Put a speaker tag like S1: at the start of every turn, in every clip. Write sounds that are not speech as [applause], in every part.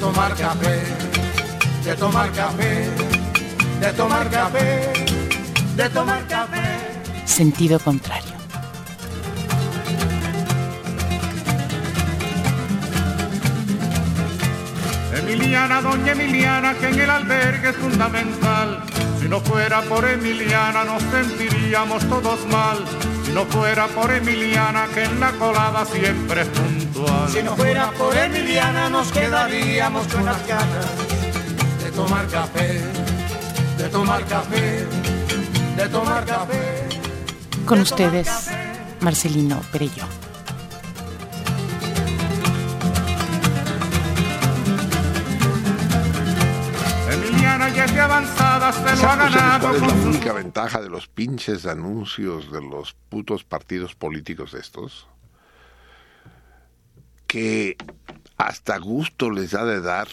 S1: tomar café, de tomar café, de tomar café, de tomar café.
S2: Sentido contrario.
S3: Emiliana, doña Emiliana, que en el albergue es fundamental. Si no fuera por Emiliana nos sentiríamos todos mal. Si no fuera por Emiliana, que en la colada siempre es puntual.
S1: Si no fuera por Emiliana nos quedaríamos con las ganas de tomar café, de tomar café, de tomar café.
S2: Con ustedes, Marcelino Perello.
S3: Avanzada, se lo ha
S4: ¿Saben ustedes
S3: ganado
S4: cuál es la única ventaja de los pinches anuncios de los putos partidos políticos estos? Que hasta gusto les da de dar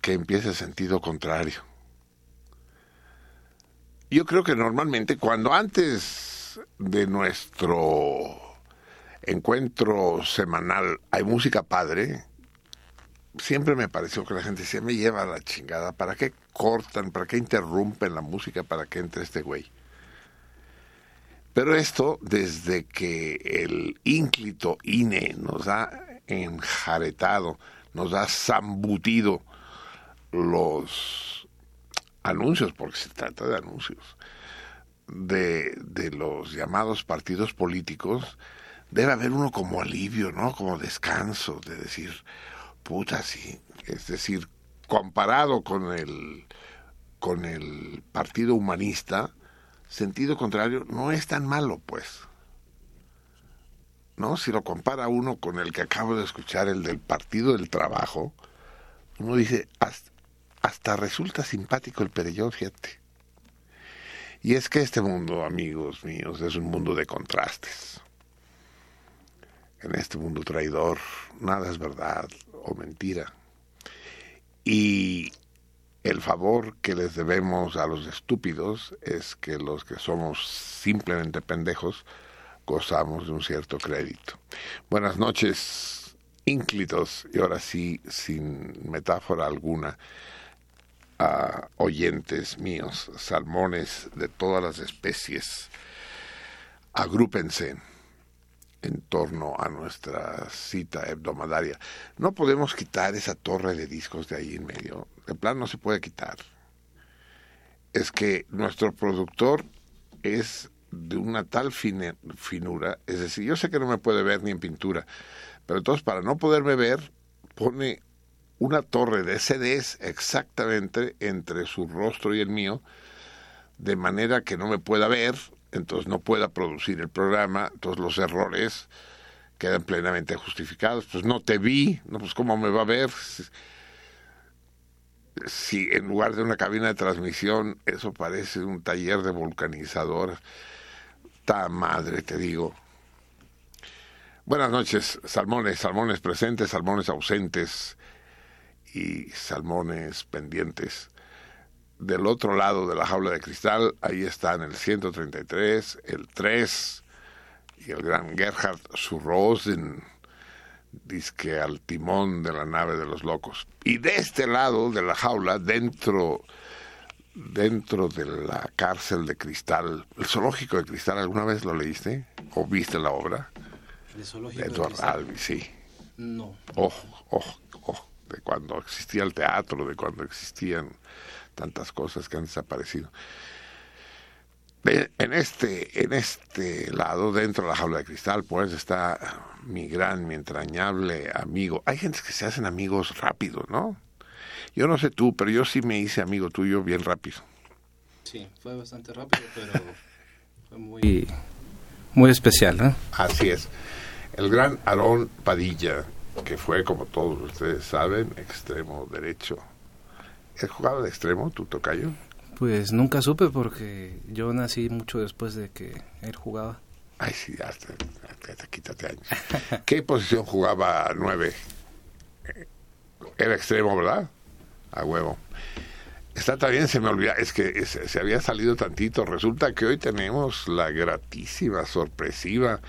S4: que empiece sentido contrario. Yo creo que normalmente cuando antes de nuestro encuentro semanal hay música padre, siempre me pareció que la gente decía, me lleva a la chingada, ¿para qué cortan, para qué interrumpen la música para que entre este güey? Pero esto, desde que el ínclito INE nos ha enjaretado, nos ha zambutido los anuncios, porque se trata de anuncios, de, de los llamados partidos políticos, debe haber uno como alivio, ¿no? Como descanso, de decir, puta, sí. Es decir, comparado con el, con el partido humanista, sentido contrario, no es tan malo, pues. ¿No? Si lo compara uno con el que acabo de escuchar, el del Partido del Trabajo, uno dice, hasta, resulta simpático el Perellón, fíjate. Y es que este mundo, amigos míos, es un mundo de contrastes. En este mundo traidor, nada es verdad o mentira. Y el favor que les debemos a los estúpidos es que los que somos simplemente pendejos gozamos de un cierto crédito. Buenas noches, ínclitos, y ahora sí, sin metáfora alguna, a oyentes míos, salmones de todas las especies, agrúpense en torno a nuestra cita hebdomadaria. No podemos quitar esa torre de discos de ahí en medio. De plan no se puede quitar. Es que nuestro productor es de una tal finura, es decir, yo sé que no me puede ver ni en pintura, pero entonces para no poderme ver, pone una torre de CDs exactamente entre su rostro y el mío, de manera que no me pueda ver, entonces no pueda producir el programa, entonces los errores quedan plenamente justificados. Pues no te vi, no, pues cómo me va a ver si, en lugar de una cabina de transmisión eso parece un taller de vulcanizador. Ta madre, te digo. Buenas noches, salmones, salmones presentes, salmones ausentes y salmones pendientes. Del otro lado de la jaula de cristal, ahí están el 133, el 3 y el gran Gerhard Surrosen, disque al timón de la nave de los locos. Y de este lado de la jaula, dentro dentro de la cárcel de cristal, el zoológico de cristal, ¿alguna vez lo leíste o viste la obra?
S5: El zoológico
S4: de Edward Albee, sí.
S5: No.
S4: Ojo, ojo, ojo, de cuando existía el teatro, de cuando existían tantas cosas que han desaparecido. en este, en este lado, dentro de la jaula de cristal, pues está mi gran, mi entrañable amigo. Hay gente que se hacen amigos rápido, ¿no? Yo no sé tú, pero yo sí me hice amigo tuyo bien rápido.
S5: Sí, fue bastante rápido, pero [laughs] fue muy, muy especial, ¿no?
S4: Así es. El gran Aarón Padilla, que fue, como todos ustedes saben, extremo derecho. ¿Él jugaba de extremo, tu tocayo?
S5: Pues nunca supe porque yo nací mucho después de que él jugaba.
S4: Ay, sí, hasta, quítate años. [laughs] ¿Qué posición jugaba nueve? Era extremo, ¿verdad? A huevo. Está también, se me olvida, es que se, había salido tantito. Resulta que hoy tenemos la gratísima, sorpresiva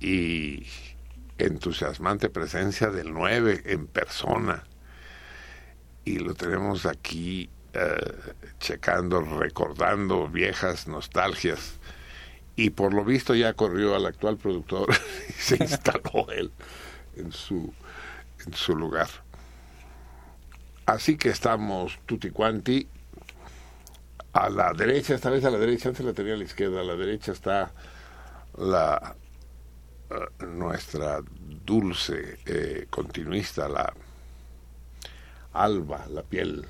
S4: y entusiasmante presencia del 9 en persona. Y lo tenemos aquí eh, checando, recordando viejas nostalgias. Y por lo visto ya corrió al actual productor [laughs] y se [laughs] instaló él en su, en su lugar. Así que estamos tutti quanti. A la derecha, esta vez a la derecha, antes la tenía a la izquierda, a la derecha está la nuestra dulce eh, continuista, la Alba, la piel,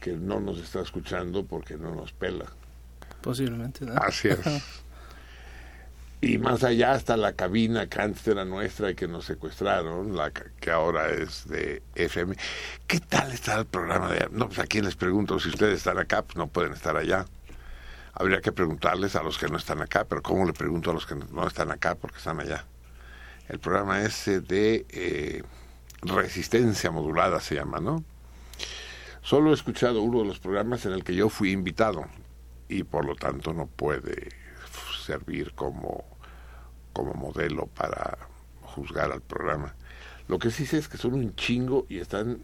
S4: que no nos está escuchando porque no nos pela.
S5: Posiblemente, ¿no?
S4: Así es. [laughs] y más allá está la cabina que antes era nuestra y que nos secuestraron, la que ahora es de FM. ¿Qué tal está el programa de.? No, pues a quién les pregunto, si ustedes están acá, pues no pueden estar allá. Habría que preguntarles a los que no están acá, pero ¿cómo le pregunto a los que no están acá porque están allá? El programa ese de eh, resistencia modulada se llama, ¿no? Solo he escuchado uno de los programas en el que yo fui invitado y por lo tanto no puede servir como, como modelo para juzgar al programa. Lo que sí sé es que son un chingo y están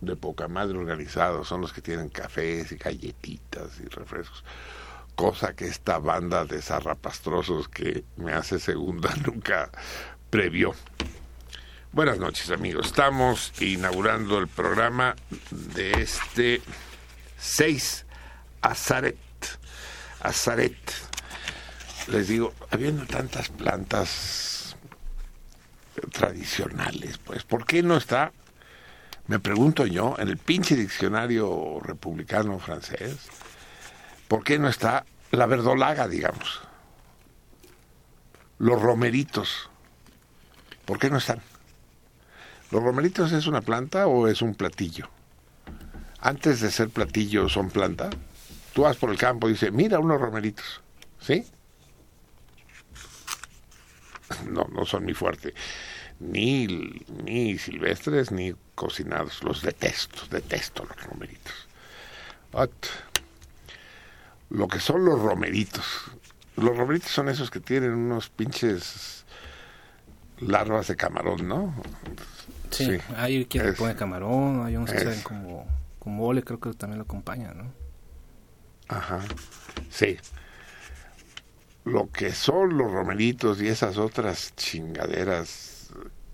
S4: de poca madre organizados. Son los que tienen cafés y galletitas y refrescos. Cosa que esta banda de zarrapastrosos que me hace segunda [laughs] nunca previó. Buenas noches amigos. Estamos inaugurando el programa de este 6 Azaret. Azaret les digo, habiendo tantas plantas tradicionales, pues, ¿por qué no está, me pregunto yo, en el pinche diccionario republicano francés, ¿por qué no está la verdolaga, digamos? Los romeritos, ¿por qué no están? ¿Los romeritos es una planta o es un platillo? Antes de ser platillo son planta. Tú vas por el campo y dices, mira unos romeritos, ¿sí? no, no son mi fuerte. Ni, ni silvestres ni cocinados. Los detesto, detesto los romeritos. Lo que son los romeritos. Los romeritos son esos que tienen unos pinches larvas de camarón, ¿no?
S5: Sí, hay quien pone camarón, hay unos que saben como, como ole, creo que también lo acompaña, ¿no?
S4: Ajá, sí lo que son los romeritos y esas otras chingaderas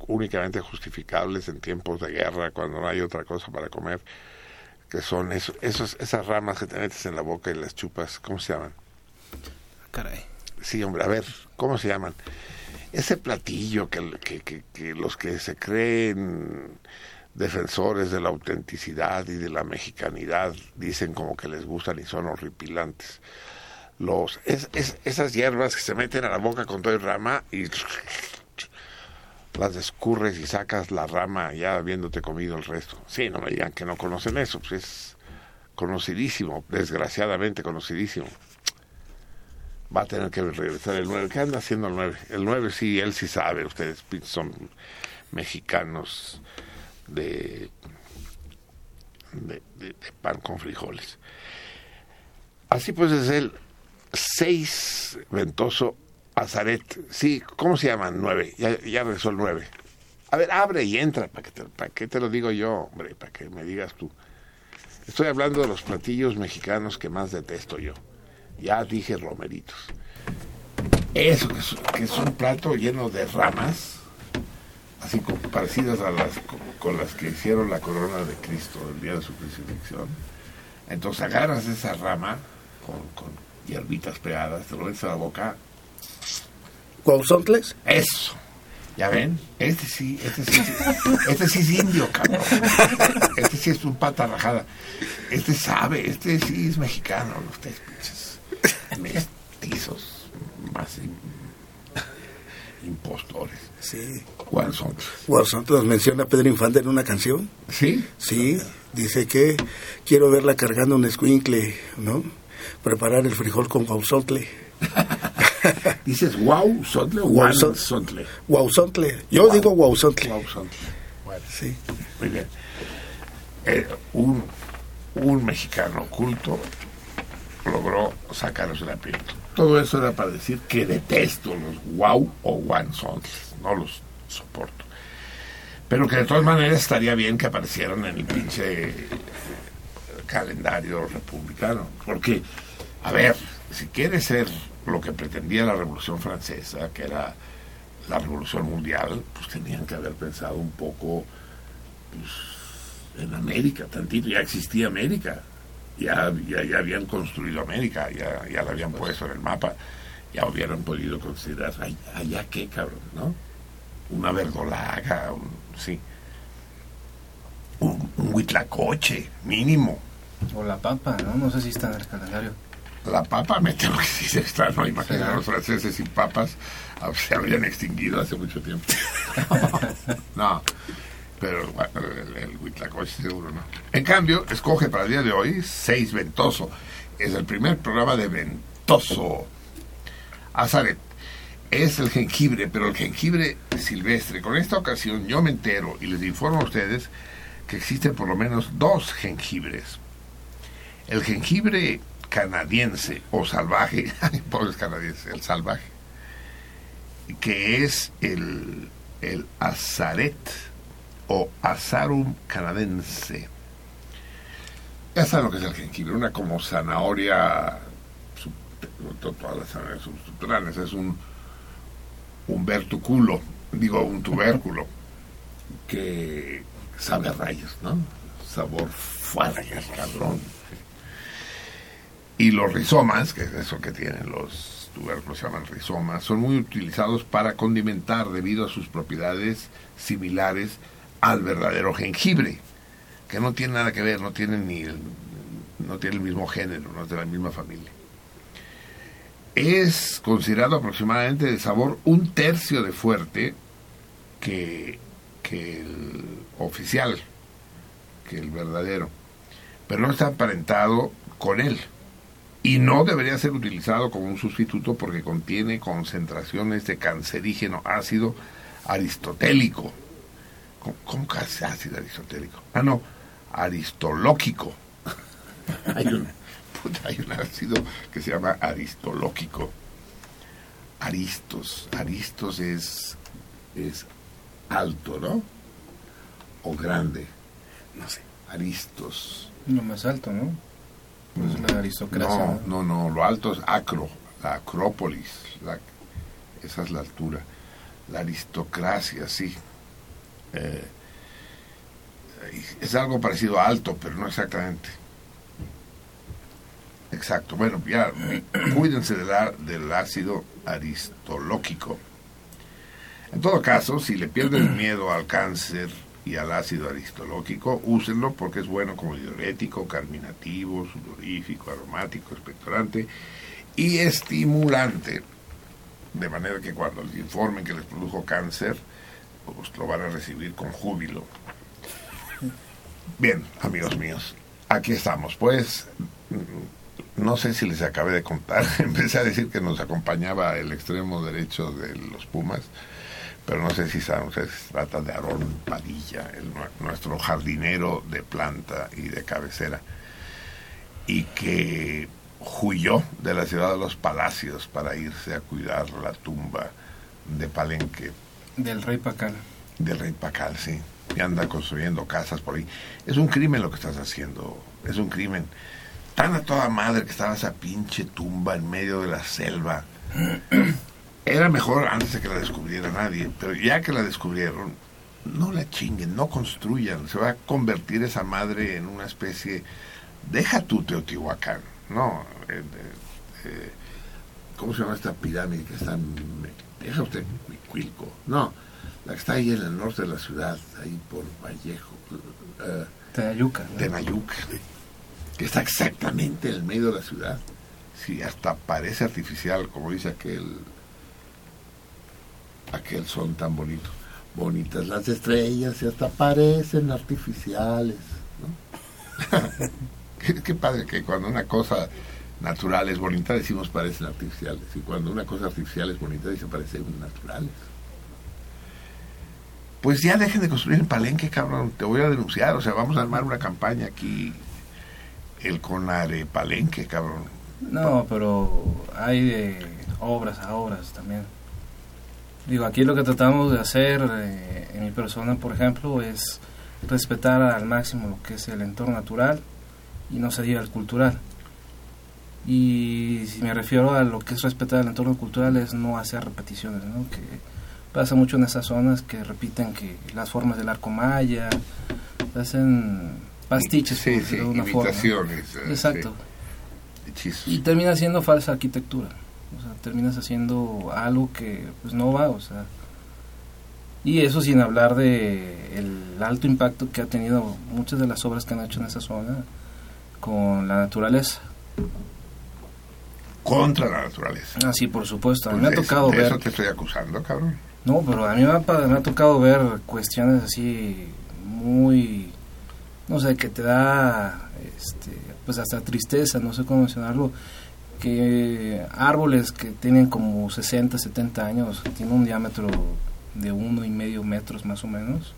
S4: únicamente justificables en tiempos de guerra, cuando no hay otra cosa para comer, que son eso, esos, esas ramas que te metes en la boca y las chupas, ¿cómo se llaman?
S5: Caray.
S4: Sí, hombre, a ver, ¿cómo se llaman? Ese platillo que, que, que los que se creen defensores de la autenticidad y de la mexicanidad dicen como que les gustan y son horripilantes los es, esas hierbas que se meten a la boca con todo el rama y las escurres y sacas la rama ya habiéndote comido el resto. Sí, no me digan que no conocen eso, pues es conocidísimo, desgraciadamente conocidísimo. Va a tener que regresar el 9. ¿Qué anda haciendo el 9? El 9 sí, él sí sabe, ustedes son mexicanos de de, pan con frijoles. Así pues es el 6 ventoso azaret. Sí, ¿cómo se llaman? Nueve. Ya, ya rezó el nueve. A ver, abre y entra. ¿Para qué, te, ¿Para qué te lo digo yo, hombre? Para que me digas tú. Estoy hablando de los platillos mexicanos que más detesto yo. Ya dije romeritos. Eso, que es, un plato lleno de ramas, así parecidas a las con, las que hicieron la corona de Cristo el día de su crucifixión. Entonces agarras esa rama con, con hierbitas pegadas, te lo metes a la boca.
S6: ¿Cuauzontles?
S4: Eso. ¿Ya ven? Este sí, este sí, [laughs] este sí es indio, cabrón. Este sí es un pata rajada. Este sabe, este sí es mexicano, tres pinches mestizos, más impostores.
S6: Sí. Nos menciona Pedro Infante en una canción.
S4: ¿Sí?
S6: Sí, dice que quiero verla cargando un escuincle, ¿no? Preparar el frijol con guauzotle. [laughs] [laughs]
S4: ¿Dices wow sontle o? Wow sontle.
S6: Yo digo wow sontle.
S4: Wow sontle. Bueno, sí. Muy bien. Eh, un, un mexicano oculto logró sacarlos del aprieto. Todo eso era para decir que detesto los wow o songs, no los soporto. Pero que de todas maneras estaría bien que aparecieran en el pinche calendario republicano. Porque, a ver, si quiere ser lo que pretendía la Revolución Francesa, que era la Revolución Mundial, pues tenían que haber pensado un poco pues, en América, tantito, ya existía América, ya, ya, habían construido América, ya, ya la habían puesto en el mapa, ya hubieran podido considerar, allá qué cabrón, ¿no? Una verdolaga, un, sí, un, un huitlacoche, mínimo.
S5: O la papa, ¿no? No sé si está en el calendario
S4: la papa me tengo que decir [laughs] está, no imagino los franceses sin papas ah, se habrían extinguido hace mucho tiempo. [laughs] no, pero el, el seguro no. En cambio, escoge para el día de hoy Seis Ventoso. Es el primer programa de Ventoso. Azaret. Es el jengibre, pero el jengibre silvestre. Con esta ocasión yo me entero y les informo a ustedes que existen por lo menos dos jengibres. El jengibre canadiense o salvaje, [laughs] pobres canadienses, el salvaje, que es el, el azaret o azarum canadense. Ya saben lo que es el jengibre, una como zanahoria, todas las zanahorias substructurales, es un, un vertuculo, digo un tubérculo, que sabe a rayos, ¿no? Sabor fuerte, cabrón y los rizomas, que es eso que tienen los tubérculos, se llaman rizomas, son muy utilizados para condimentar debido a sus propiedades similares al verdadero jengibre, que no tiene nada que ver, no tiene ni el, no tiene el mismo género, no es de la misma familia. Es considerado aproximadamente de sabor un tercio de fuerte que, que el oficial, que el verdadero, pero no está aparentado con él y no debería ser utilizado como un sustituto porque contiene concentraciones de cancerígeno ácido aristotélico. ¿Cómo, que ácido aristotélico? Ah, no, aristolóquico. [laughs] hay, un, hay un ácido que se llama aristolóquico. Aristos. Aristos es, es alto, ¿no? O grande. No sé. Aristos.
S5: No más alto, ¿no? Pues la aristocracia.
S4: No, no, no, lo alto es Acro, la Acrópolis, la, esa es la altura. La aristocracia, sí. Eh, es algo parecido a alto, pero no exactamente. Exacto. Bueno, ya cuídense de la, del ácido aristolóquico. En todo caso, si le pierden miedo al cáncer, y al ácido aristológico, úsenlo porque es bueno como diurético, carminativo, sudorífico, aromático, expectorante y estimulante. De manera que cuando les informen que les produjo cáncer, pues lo van a recibir con júbilo. Bien, amigos míos, aquí estamos. Pues no sé si les acabé de contar, [laughs] empecé a decir que nos acompañaba el extremo derecho de los Pumas pero no sé si saben ustedes, se trata de Aarón Padilla, el, nuestro jardinero de planta y de cabecera, y que huyó de la ciudad de los palacios para irse a cuidar la tumba de Palenque.
S5: Del rey Pacal.
S4: Del rey Pacal, sí. Y anda construyendo casas por ahí. Es un crimen lo que estás haciendo, es un crimen. Tan a toda madre que estaba esa pinche tumba en medio de la selva. [clears throat] Era mejor antes de que la descubriera nadie, pero ya que la descubrieron, no la chinguen, no construyan. Se va a convertir esa madre en una especie. Deja tu Teotihuacán, no. Eh, eh, ¿Cómo se llama esta pirámide que está. Deja usted Cuilco. No, la que está ahí en el norte de la ciudad, ahí por Vallejo.
S5: Uh, Tenayuca.
S4: Tenayuca, que está exactamente en el medio de la ciudad. Sí, hasta parece artificial, como dice aquel aquel son tan bonito. Bonitas las estrellas y hasta parecen artificiales. [laughs] qué, padre que cuando una cosa natural es bonita decimos parecen artificiales. Y cuando una cosa artificial es bonita dice parecen naturales. Pues ya dejen de construir en Palenque, cabrón. Te voy a denunciar. O sea, vamos a armar una campaña aquí. El Conare Palenque, cabrón.
S5: No, pero hay de obras a obras también. Digo, aquí lo que tratamos de hacer eh, en mi persona, por ejemplo, es respetar al máximo lo que es el entorno natural y no se diga el cultural. Y si me refiero a lo que es respetar el entorno cultural es no hacer repeticiones, ¿no? Que pasa mucho en esas zonas que repiten que las formas del arco maya, hacen pastiches
S4: sí, sí, de una forma. Eh,
S5: Exacto. Y termina siendo falsa arquitectura o sea, terminas haciendo algo que pues no va, o sea. Y eso sin hablar de el alto impacto que ha tenido muchas de las obras que han hecho en esa zona con la naturaleza.
S4: Contra la naturaleza.
S5: Ah, sí, por supuesto. A mí me ha pues tocado ver...
S4: Eso te estoy acusando, cabrón.
S5: No, pero a mí me ha, me ha tocado ver cuestiones así muy... No sé, que te da... Este, pues hasta tristeza, no sé cómo mencionarlo que árboles que tienen como 60, 70 años, tienen un diámetro de uno y medio metros más o menos,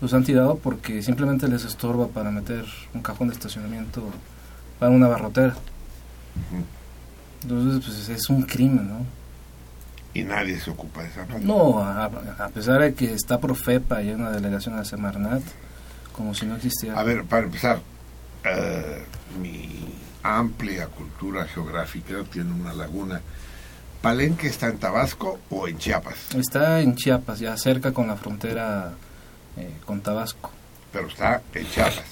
S5: los han tirado porque simplemente les estorba para meter un cajón de estacionamiento para una barrotera. Entonces, pues es un crimen, ¿no?
S4: Y nadie se ocupa de esa
S5: parte. No, a, pesar de que está Profepa y hay una delegación de Semarnat, como si no existiera.
S4: A ver, para empezar, uh, mi amplia cultura geográfica, tiene una laguna. ¿Palenque está en Tabasco o en Chiapas?
S5: Está en Chiapas, ya cerca con la frontera eh, con Tabasco.
S4: Pero está en Chiapas.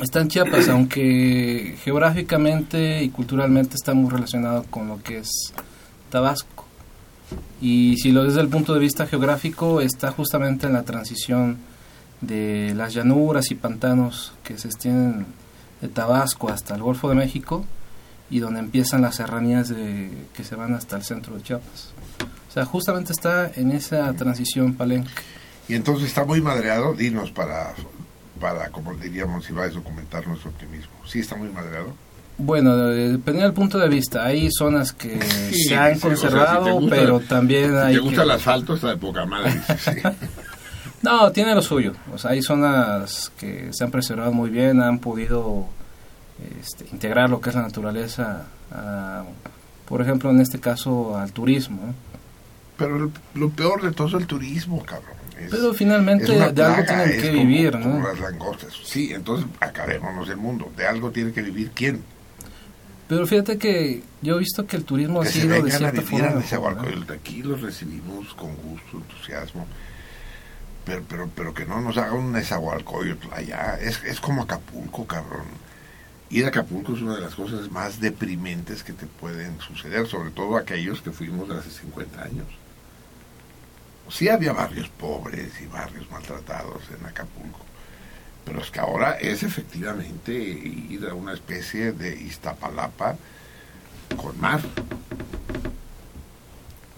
S5: Está en Chiapas, aunque geográficamente y culturalmente está muy relacionado con lo que es Tabasco. Y si lo desde el punto de vista geográfico, está justamente en la transición de las llanuras y pantanos que se extienden de Tabasco hasta el Golfo de México y donde empiezan las serranías de, que se van hasta el centro de Chiapas. O sea, justamente está en esa transición Palenque.
S4: Y entonces está muy madreado, dinos para, para como diríamos, si va a documentar nuestro optimismo. ¿Sí está muy madreado?
S5: Bueno, depende del punto de vista. Hay zonas que se han conservado, pero también hay.
S4: Te gusta el asfalto, está de poca madre. [laughs]
S5: No, tiene lo suyo. O sea, hay zonas que se han preservado muy bien, han podido este, integrar lo que es la naturaleza, por ejemplo, en este caso, al turismo.
S4: Pero lo peor de todo es el turismo, cabrón.
S5: Pero finalmente de algo tienen que vivir, ¿no?
S4: las langostas. Sí, entonces acabémonos el mundo. De algo tiene que vivir quién.
S5: Pero fíjate que yo he visto que el turismo ha sido de cierta forma.
S4: Aquí los recibimos con gusto, entusiasmo pero, pero, pero que no nos haga un Nezahualcóyotl allá. Es, es como Acapulco, cabrón. Ir a Acapulco es una de las cosas más deprimentes que te pueden suceder, sobre todo aquellos que fuimos hace 50 años. Sí había barrios pobres y barrios maltratados en Acapulco, pero es que ahora es efectivamente ir a una especie de Iztapalapa con mar.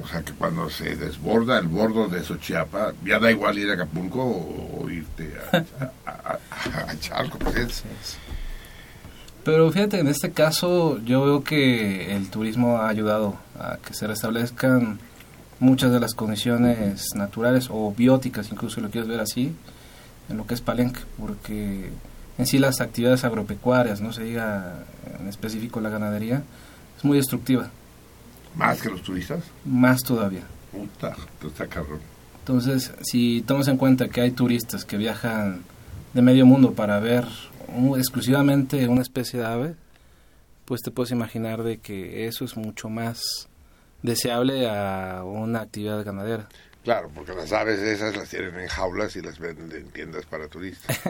S4: O sea que cuando se desborda el bordo de Xochiapa, ya da igual ir a Acapulco o, irte a, a, Chalco. Pues
S5: Pero fíjate, en este caso yo veo que el turismo ha ayudado a que se restablezcan muchas de las condiciones naturales o bióticas, incluso si lo quieres ver así, en lo que es Palenque, porque en sí las actividades agropecuarias, no se diga en específico la ganadería, es muy destructiva.
S4: ¿Más que los turistas?
S5: Más todavía.
S4: Puta, está cabrón.
S5: Entonces, si tomas en cuenta que hay turistas que viajan de medio mundo para ver un- exclusivamente una especie de ave, pues te puedes imaginar de que eso es mucho más deseable a una actividad ganadera.
S4: Claro, porque las aves esas las tienen en jaulas y las venden en tiendas para turistas.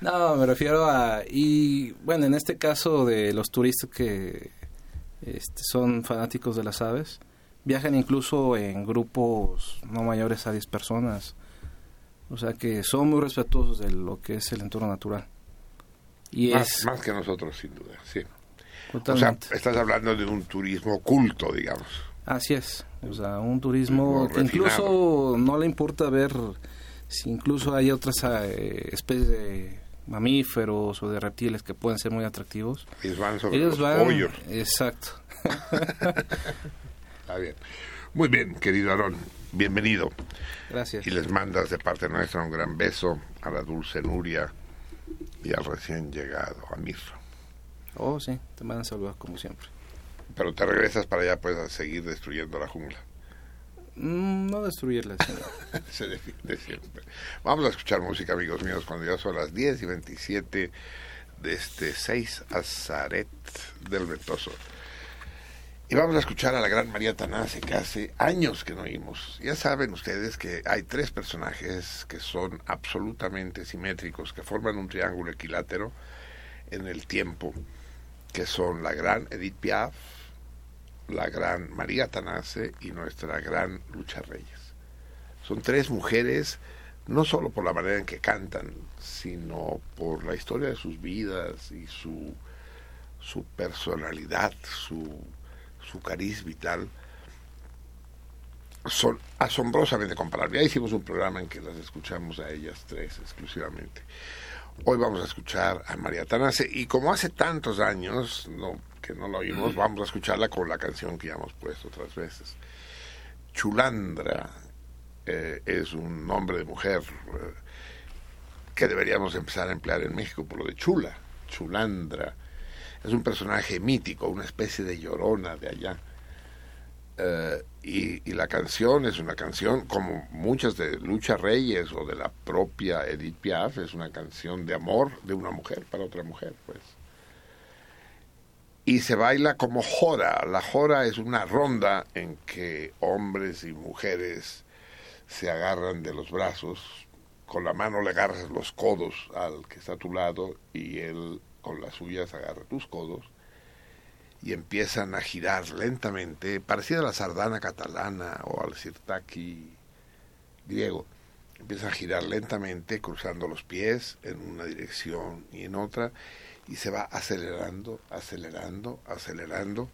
S5: No, [laughs] me refiero a... Y bueno, en este caso de los turistas que este, son fanáticos de las aves, viajan incluso en grupos no mayores a 10 personas. O sea que son muy respetuosos de lo que es el entorno natural. Y
S4: más,
S5: es
S4: más que nosotros, sin duda, sí. O sea, estás hablando de un turismo oculto, digamos.
S5: Así es, o sea, un turismo que incluso no le importa ver si incluso hay otras eh, especies de mamíferos o de reptiles que pueden ser muy atractivos.
S4: Ellos van sobre
S5: Ellos
S4: los
S5: van,
S4: pollos.
S5: exacto. [laughs]
S4: Está bien. Muy bien, querido Aarón, bienvenido.
S5: Gracias.
S4: Y les mandas de parte nuestra un gran beso a la dulce Nuria y al recién llegado, a Mirro.
S5: Oh, sí, te mandan saludos como siempre.
S4: Pero te regresas para allá, pues, a seguir destruyendo la jungla.
S5: Mm, no destruirles. sino- [laughs]
S4: Se defiende siempre. Vamos a escuchar música, amigos míos, cuando ya son las 10 y 27 de este 6 Azaret del Ventoso. Y vamos a escuchar a la gran María Tanase, que hace años que no oímos. Ya saben ustedes que hay tres personajes que son absolutamente simétricos, que forman un triángulo equilátero en el tiempo, que son la gran Edith Piaf, la gran María Tanase y nuestra gran Lucha Reyes. Son tres mujeres, no solo por la manera en que cantan, sino por la historia de sus vidas y su, su personalidad, su, su cariz vital. Son asombrosamente comparables. Ya hicimos un programa en que las escuchamos a ellas tres exclusivamente. Hoy vamos a escuchar a María Tanase y como hace tantos años no, que no la oímos, vamos a escucharla con la canción que ya hemos puesto otras veces. Chulandra eh, es un nombre de mujer eh, que deberíamos empezar a emplear en México por lo de chula, Chulandra. Es un personaje mítico, una especie de llorona de allá. Eh, y, y la canción es una canción, como muchas de Lucha Reyes o de la propia Edith Piaf, es una canción de amor de una mujer para otra mujer, pues. Y se baila como jora. La jora es una ronda en que hombres y mujeres se agarran de los brazos, con la mano le agarras los codos al que está a tu lado y él con las suyas agarra tus codos y empiezan a girar lentamente, parecida a la sardana catalana o al sirtaki griego. Empiezan a girar lentamente, cruzando los pies en una dirección y en otra, y se va acelerando, acelerando, acelerando,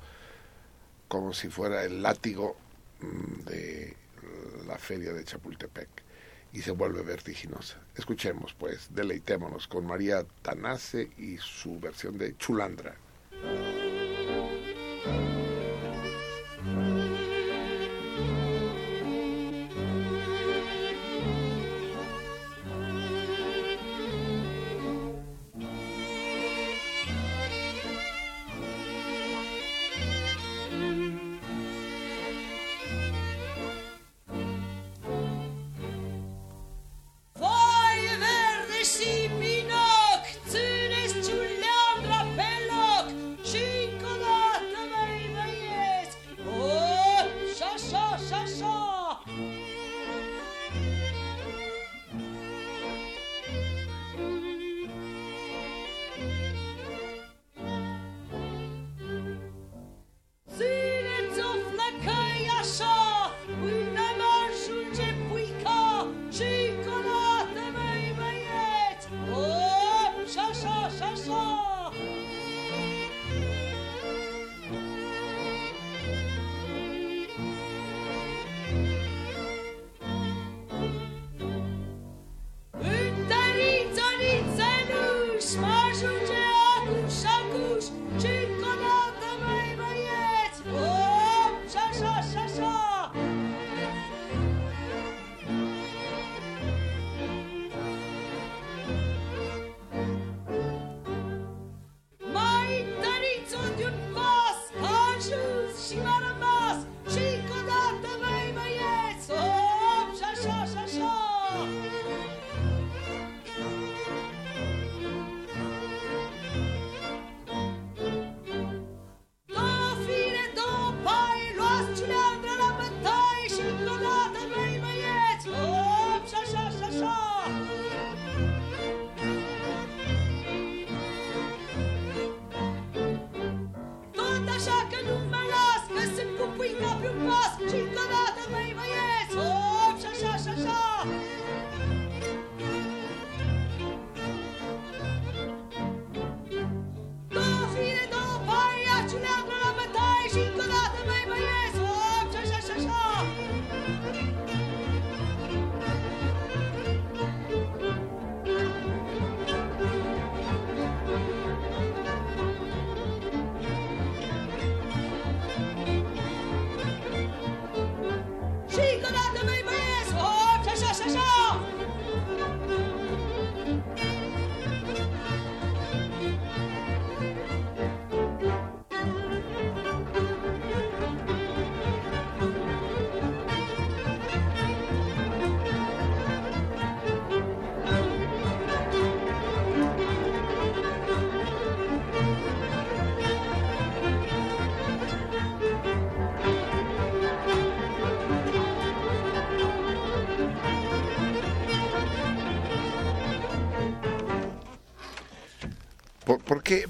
S4: como si fuera el látigo mm, de la feria de Chapultepec, y se vuelve vertiginosa. Escuchemos, pues, deleitémonos con María Tanase y su versión de Chulandra.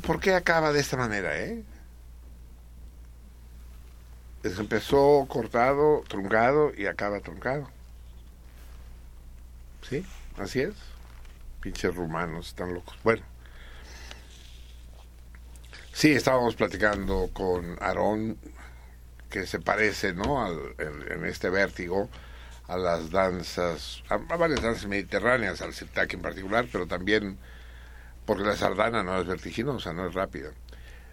S4: ¿Por qué acaba de esta manera, eh? Es- Empezó cortado, truncado y acaba truncado. ¿Sí? Así es. Pinches rumanos, están locos. Bueno. Sí, estábamos platicando con Aarón, que se parece, ¿no? Al- en, este vértigo a las danzas, a, a varias danzas mediterráneas, al sirtaki en particular, pero también porque la sardana no es vertiginosa, no es rápida,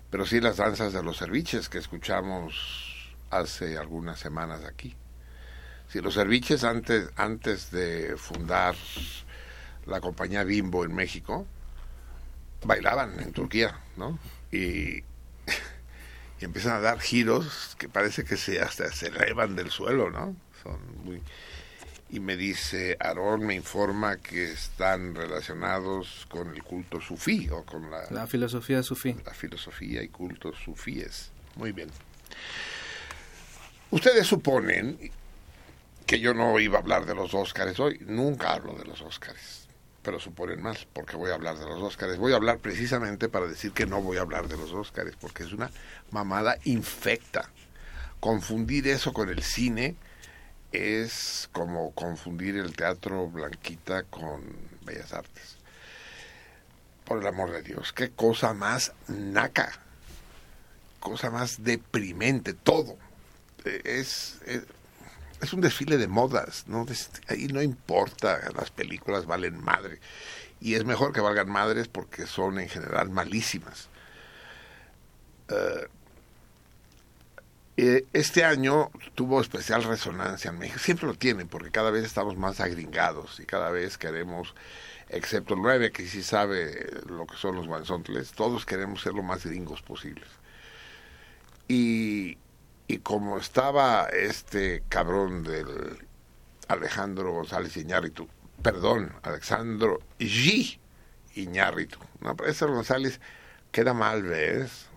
S4: pero sí las danzas de los cerviches que escuchamos hace algunas semanas aquí. Sí, los cerviches antes, antes de fundar la compañía Bimbo en México, bailaban en Turquía, ¿no? Y, [laughs] y empiezan a dar giros que parece que se hasta se elevan del suelo, ¿no? Son muy y me dice Aarón me informa que están relacionados con el culto sufí o con la,
S5: La filosofía sufí.
S4: la filosofía y cultos sufíes. Muy bien. Ustedes suponen que yo no iba a hablar de los Óscares hoy. Nunca hablo de los Óscares. Pero suponen más, porque voy a hablar de los Óscares. Voy a hablar precisamente para decir que no voy a hablar de los Óscares, porque es una mamada infecta. Confundir eso con el cine es como confundir el teatro Blanquita con Bellas Artes. Por el amor de Dios, qué cosa más naca, cosa más deprimente, todo. Es, es, un desfile de modas, ¿no? Des- Ahí no importa, las películas valen madre. Y es mejor que valgan madres porque son en general malísimas. Eh, eh, este año tuvo especial resonancia en México. Siempre lo tiene, porque cada vez estamos más agringados y cada vez queremos, excepto 9, que sí sabe eh, lo que son los guanzontles, todos queremos ser lo más gringos posibles. Y, como estaba este cabrón del Alejandro González Iñárritu, perdón, Alexandro G. Iñárritu, no, pero ese González queda mal, ¿ves?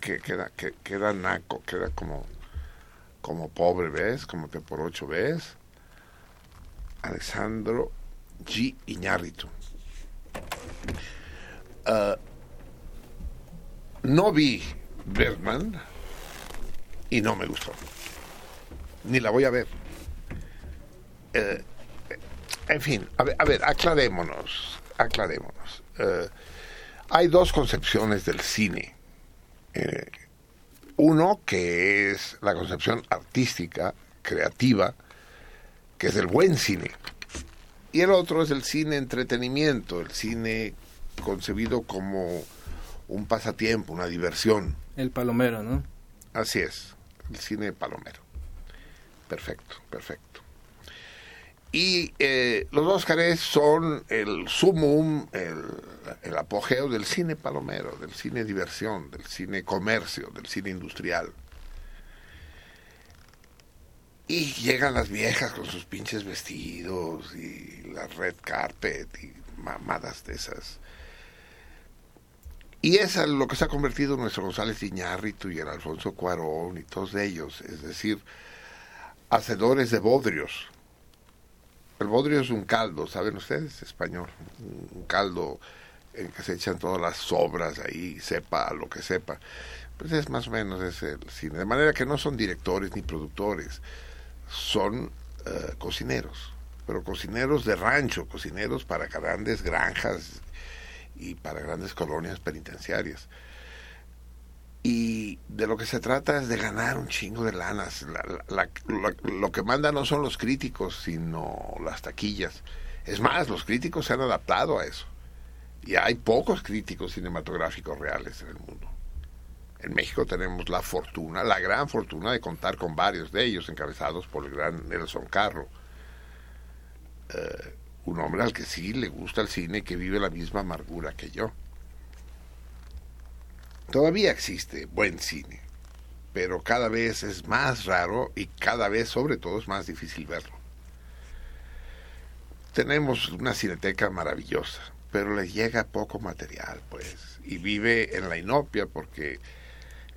S4: Que queda, que, queda naco, queda como, como pobre, ¿ves? Como que por ocho, ¿ves? Alexandro G. Iñárritu. Ah, no vi Birdman y no me gustó. Ni la voy a ver. Eh, en fin, a ver, a ver, aclarémonos, aclarémonos. Eh, hay dos concepciones del cine. Eh, uno que es la concepción artística, creativa, que es el buen cine. Y el otro es el cine entretenimiento, el cine concebido como un pasatiempo, una diversión.
S5: El palomero, ¿no?
S4: Así es, el cine palomero. Perfecto, perfecto. Y eh, los Óscares son el sumum, el, apogeo del cine palomero, del cine diversión, del cine comercio, del cine industrial. Y llegan las viejas con sus pinches vestidos y la red carpet y mamadas de esas. Y es a lo que se ha convertido nuestro González Iñárritu y el Alfonso Cuarón y todos ellos, es decir, hacedores de bodrios. El bodrio es un caldo, ¿saben ustedes? Español. Un caldo en que se echan todas las sobras ahí, sepa lo que sepa. Pues es más o menos ese el cine. De manera que no son directores ni productores, son eh, cocineros. Pero cocineros de rancho, cocineros para grandes granjas y para grandes colonias penitenciarias. Y de lo que se trata es de ganar un chingo de lanas. La- la- lo que manda no son los críticos, sino las taquillas. Es más, los críticos se han adaptado a eso. Y hay pocos críticos cinematográficos reales en el mundo. En México tenemos la fortuna, la gran fortuna de contar con varios de ellos, encabezados por el gran Nelson Carro. Eh, un hombre al que sí le gusta el cine que vive la misma amargura que yo. Todavía existe buen cine, pero cada vez es más raro y cada vez, sobre todo, es más difícil verlo. Tenemos una cineteca maravillosa, pero le llega poco material, pues, y vive en la inopia porque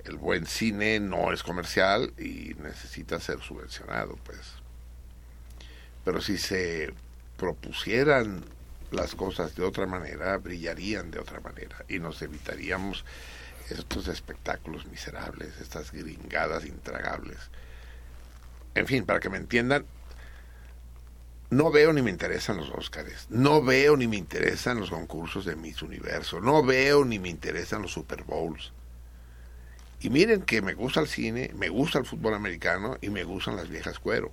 S4: el buen cine no es comercial y necesita ser subvencionado, pues. Pero si se propusieran las cosas de otra manera, brillarían de otra manera y nos evitaríamos estos espectáculos miserables, estas gringadas intragables. En fin, para que me entiendan, no veo ni me interesan los Óscares, no veo ni me interesan los concursos de Miss Universo, no veo ni me interesan los Super Bowls. Y miren que me gusta el cine, me gusta el fútbol americano y me gustan las viejas cuero.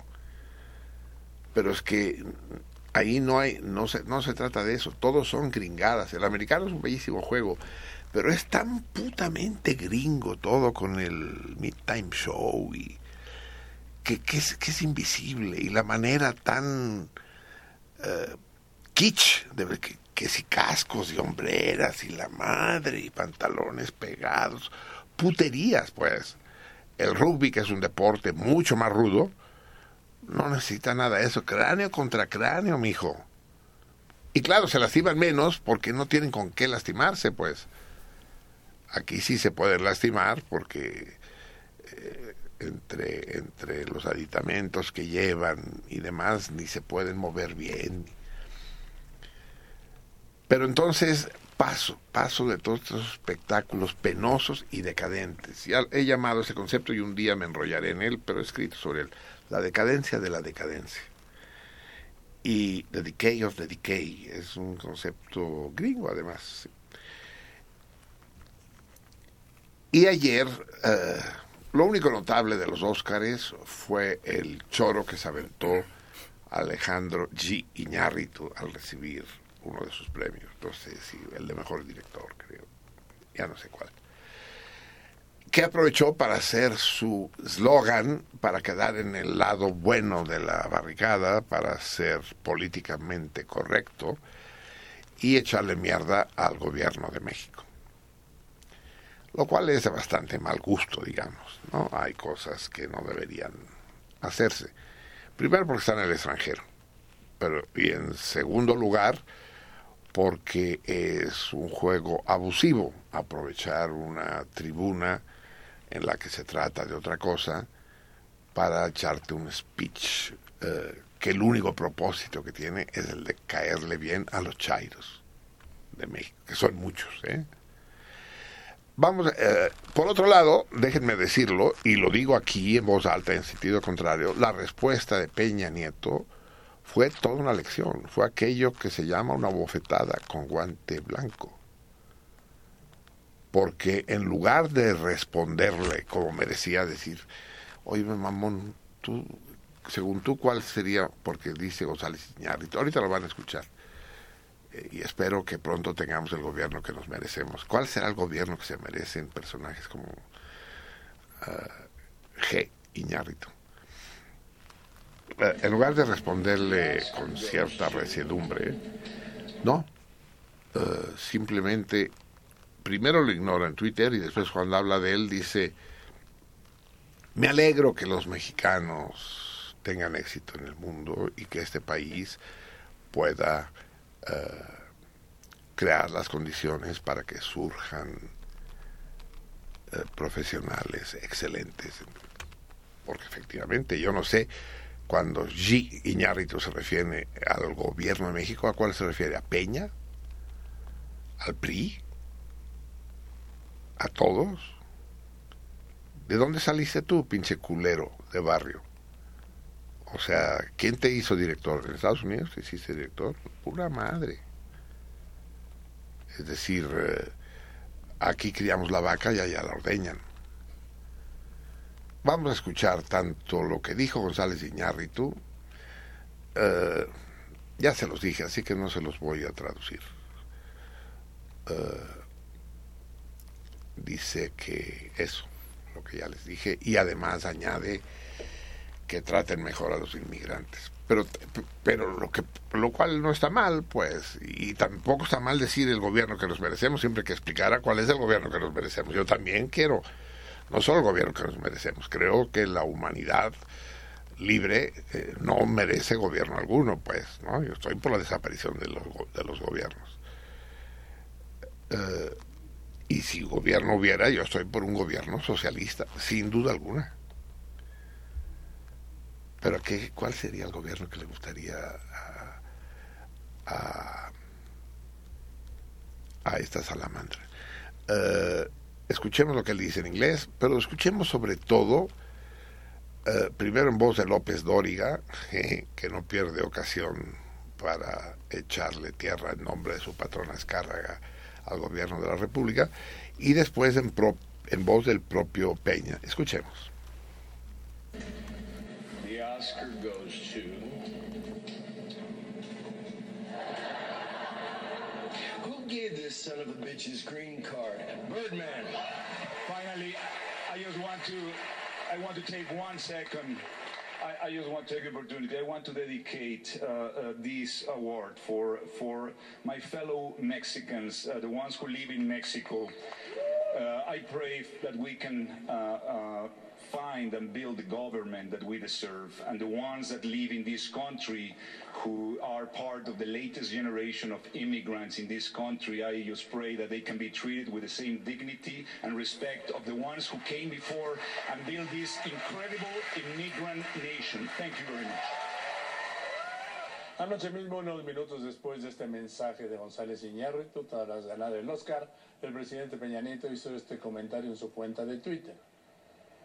S4: Pero es que ahí no hay, no se, no se trata de eso, todos son gringadas. El americano es un bellísimo juego, pero es tan putamente gringo todo con el Midtime Show y que, que, es, que es invisible y la manera tan eh, kitsch de que, que si cascos y hombreras y la madre y pantalones pegados, puterías pues. El rugby, que es un deporte mucho más rudo, no necesita nada de eso. Cráneo contra cráneo, mijo. Y claro, se lastiman menos porque no tienen con qué lastimarse, pues. Aquí sí se puede lastimar porque eh, entre, entre los aditamentos que llevan y demás ni se pueden mover bien. Pero entonces paso, paso de todos estos espectáculos penosos y decadentes. Ya he llamado ese concepto y un día me enrollaré en él, pero he escrito sobre él. La decadencia de la decadencia. Y The Decay of the Decay es un concepto gringo, además. Y ayer, eh, lo único notable de los Óscares fue el choro que se aventó Alejandro G. Iñárritu al recibir uno de sus premios. Entonces, sí, el de mejor director, creo. Ya no sé cuál. Que aprovechó para hacer su slogan, para quedar en el lado bueno de la barricada, para ser políticamente correcto y echarle mierda al gobierno de México. Lo cual es de bastante mal gusto, digamos. ¿no? Hay cosas que no deberían hacerse. Primero porque están en el extranjero. Pero, y en segundo lugar, porque es un juego abusivo aprovechar una tribuna en la que se trata de otra cosa para echarte un speech eh, que el único propósito que tiene es el de caerle bien a los chairos de México, que son muchos. ¿eh? Vamos, eh, por otro lado, déjenme decirlo, y lo digo aquí en voz alta en sentido contrario, la respuesta de Peña Nieto fue toda una lección, fue aquello que se llama una bofetada con guante blanco. Porque en lugar de responderle como merecía decir, oye mamón, tú, según tú, ¿cuál sería? Porque dice González Iñárritu, ahorita lo van a escuchar. Eh, y espero que pronto tengamos el gobierno que nos merecemos. ¿Cuál será el gobierno que se merecen personajes como uh, G. Iñárritu? en lugar de responderle con cierta resiedumbre, no, uh, simplemente primero lo ignora en Twitter y después cuando habla de él dice, me alegro que los mexicanos tengan éxito en el mundo y que este país pueda crear las condiciones para que surjan uh, profesionales excelentes. Porque efectivamente, yo no sé, cuando G. Iñárritu se refiere al gobierno de México, ¿a cuál se refiere? ¿A Peña? ¿Al PRI? ¿A todos? ¿De dónde saliste tú, pinche culero de barrio? O sea, ¿quién te hizo director? ¿En Estados Unidos te hiciste director? Pura madre. Es decir, eh, aquí criamos la vaca y allá la ordeñan. Vamos a escuchar tanto lo que dijo González Iñárritu, eh, ya se los dije, así que no se los voy a traducir. Eh, dice que eso, lo que ya les dije, y además añade que traten mejor a los inmigrantes. Pero, pero lo que lo cual no está mal, pues, y tampoco está mal decir el gobierno que nos merecemos, siempre que explicara cuál es el gobierno que nos merecemos. Yo también quiero no solo el gobierno que nos merecemos, creo que la humanidad libre eh, no merece gobierno alguno, pues, ¿no? Yo estoy por la desaparición de los, de los gobiernos. Eh, y si gobierno hubiera, yo estoy por un gobierno socialista, sin duda alguna. Pero ¿qué, ¿cuál sería el gobierno que le gustaría a, esta salamandra. Eh, escuchemos lo que él dice en inglés, pero escuchemos sobre todo, eh, primero en voz de López Dóriga, [laughs] que no pierde ocasión para echarle tierra en nombre de su patrona Escárraga al gobierno de la República, y después en, pro- en voz del propio Peña. Escuchemos.
S7: This son of a bitch his green card? Birdman.
S8: Finally, I just want to, I want to take one second. I, I just want to take the opportunity. I want to dedicate uh, uh, this award for for my fellow Mexicans, uh, the ones who live in Mexico. Uh, I pray that we can uh, uh, find and build the government that we deserve, and the ones that live in this country who are part of the latest generation of immigrants in this country. I just pray that they can be treated with the same dignity and respect of the ones who came before and built this incredible immigrant nation. Thank you very much.
S9: Anoche mismo, unos minutos después de este mensaje de González Iñárritu tras ganar el Oscar, el presidente Peña Nieto hizo este comentario en su cuenta de Twitter.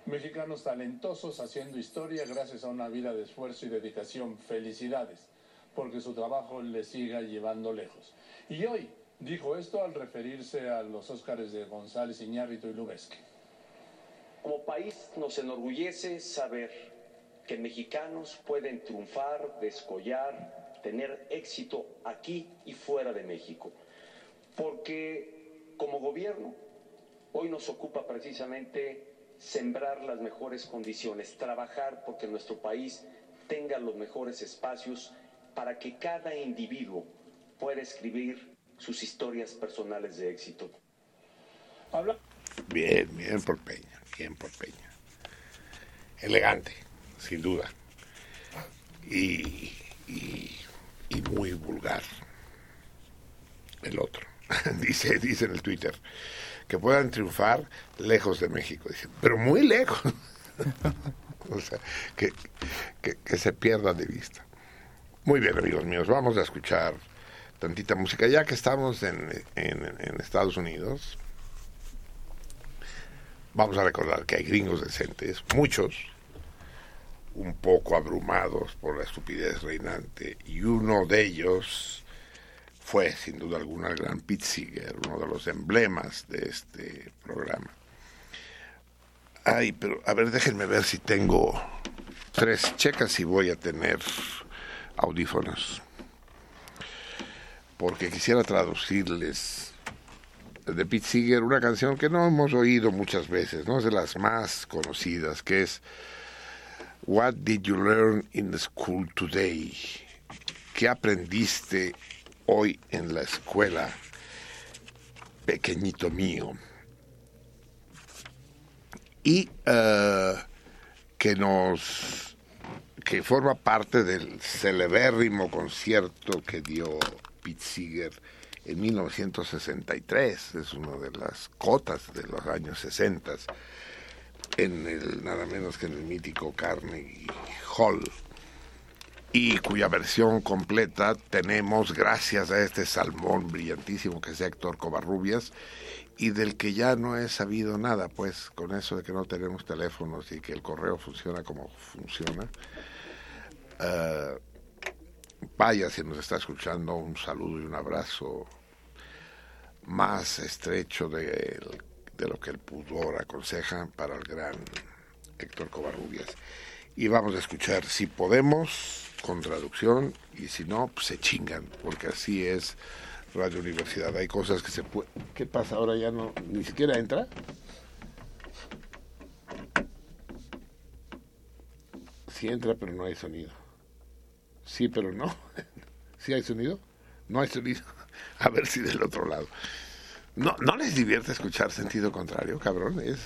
S9: Mexicanos talentosos haciendo historia gracias a una vida de esfuerzo y dedicación. Felicidades, porque su trabajo les siga llevando lejos. Y hoy dijo esto al referirse a los Óscares de González Iñárritu y Lubeski.
S10: Como país nos enorgullece saber que mexicanos pueden triunfar, descollar, tener éxito aquí y fuera de México. Porque como gobierno hoy nos ocupa precisamente sembrar las mejores condiciones, trabajar porque nuestro país tenga los mejores espacios para que cada individuo pueda escribir sus historias personales de éxito.
S9: Habla
S4: Bien, bien por Peña, bien por Peña. Elegante, sin duda. Y, y, y muy vulgar. El otro. [laughs] dice, dice en el Twitter que puedan triunfar lejos de México. Pero muy lejos. [laughs] o sea, que, que, se pierdan de vista. Muy bien, amigos míos, vamos a escuchar tantita música. Ya que estamos en, en Estados Unidos, vamos a recordar que hay gringos decentes, muchos, un poco abrumados por la estupidez reinante, y uno de ellos fue, sin duda alguna, el gran Pete Seeger, uno de los emblemas de este programa. Ay, pero a ver, déjenme ver si tengo tres checas y voy a tener audífonos. Porque quisiera traducirles de Pete Seeger una canción que no hemos oído muchas veces, no es de las más conocidas, que es What did you learn in the school today? ¿Qué aprendiste hoy en la escuela, pequeñito mío? Y eh, que nos que forma parte del celebérrimo concierto que dio Pete Seeger en 1963, es una de las cotas de los años 60 en el nada menos que en el mítico Carnegie Hall y cuya versión completa tenemos gracias a este salmón brillantísimo que es Héctor Covarrubias y del que ya no he sabido nada, pues con eso de que no tenemos teléfonos y que el correo funciona como funciona. Uh, vaya, si nos está escuchando, un saludo y un abrazo más estrecho de, de lo que el pudor aconseja para el gran Héctor Covarrubias. Y vamos a escuchar, si podemos, con traducción, y si no, pues se chingan, porque así es Radio Universidad. Hay cosas que se pueden... ¿Qué pasa ahora? Ya no... Ni siquiera entra. Sí entra, pero no hay sonido. Sí, pero no. [laughs] ¿Sí hay sonido? No hay sonido. [laughs] A ver si del otro lado. No, no les divierte escuchar sentido contrario, cabrón. Es,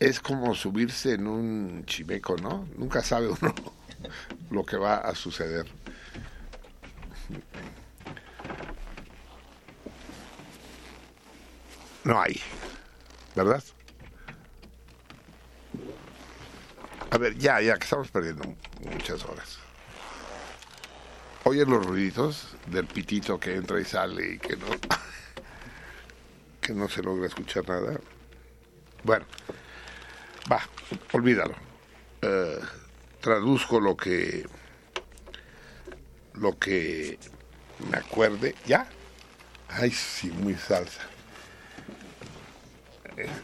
S4: es como subirse en un chimeco, ¿no? Nunca sabe uno [laughs] lo que va a suceder. No hay, ¿verdad? A ver, ya, ya, que estamos perdiendo muchas horas. oyes los ruiditos del pitito que entra y sale y que no, [laughs] que no se logra escuchar nada. Bueno, va, olvídalo. Eh, traduzco lo que lo que me acuerde. ¿Ya? Ay, sí, muy salsa.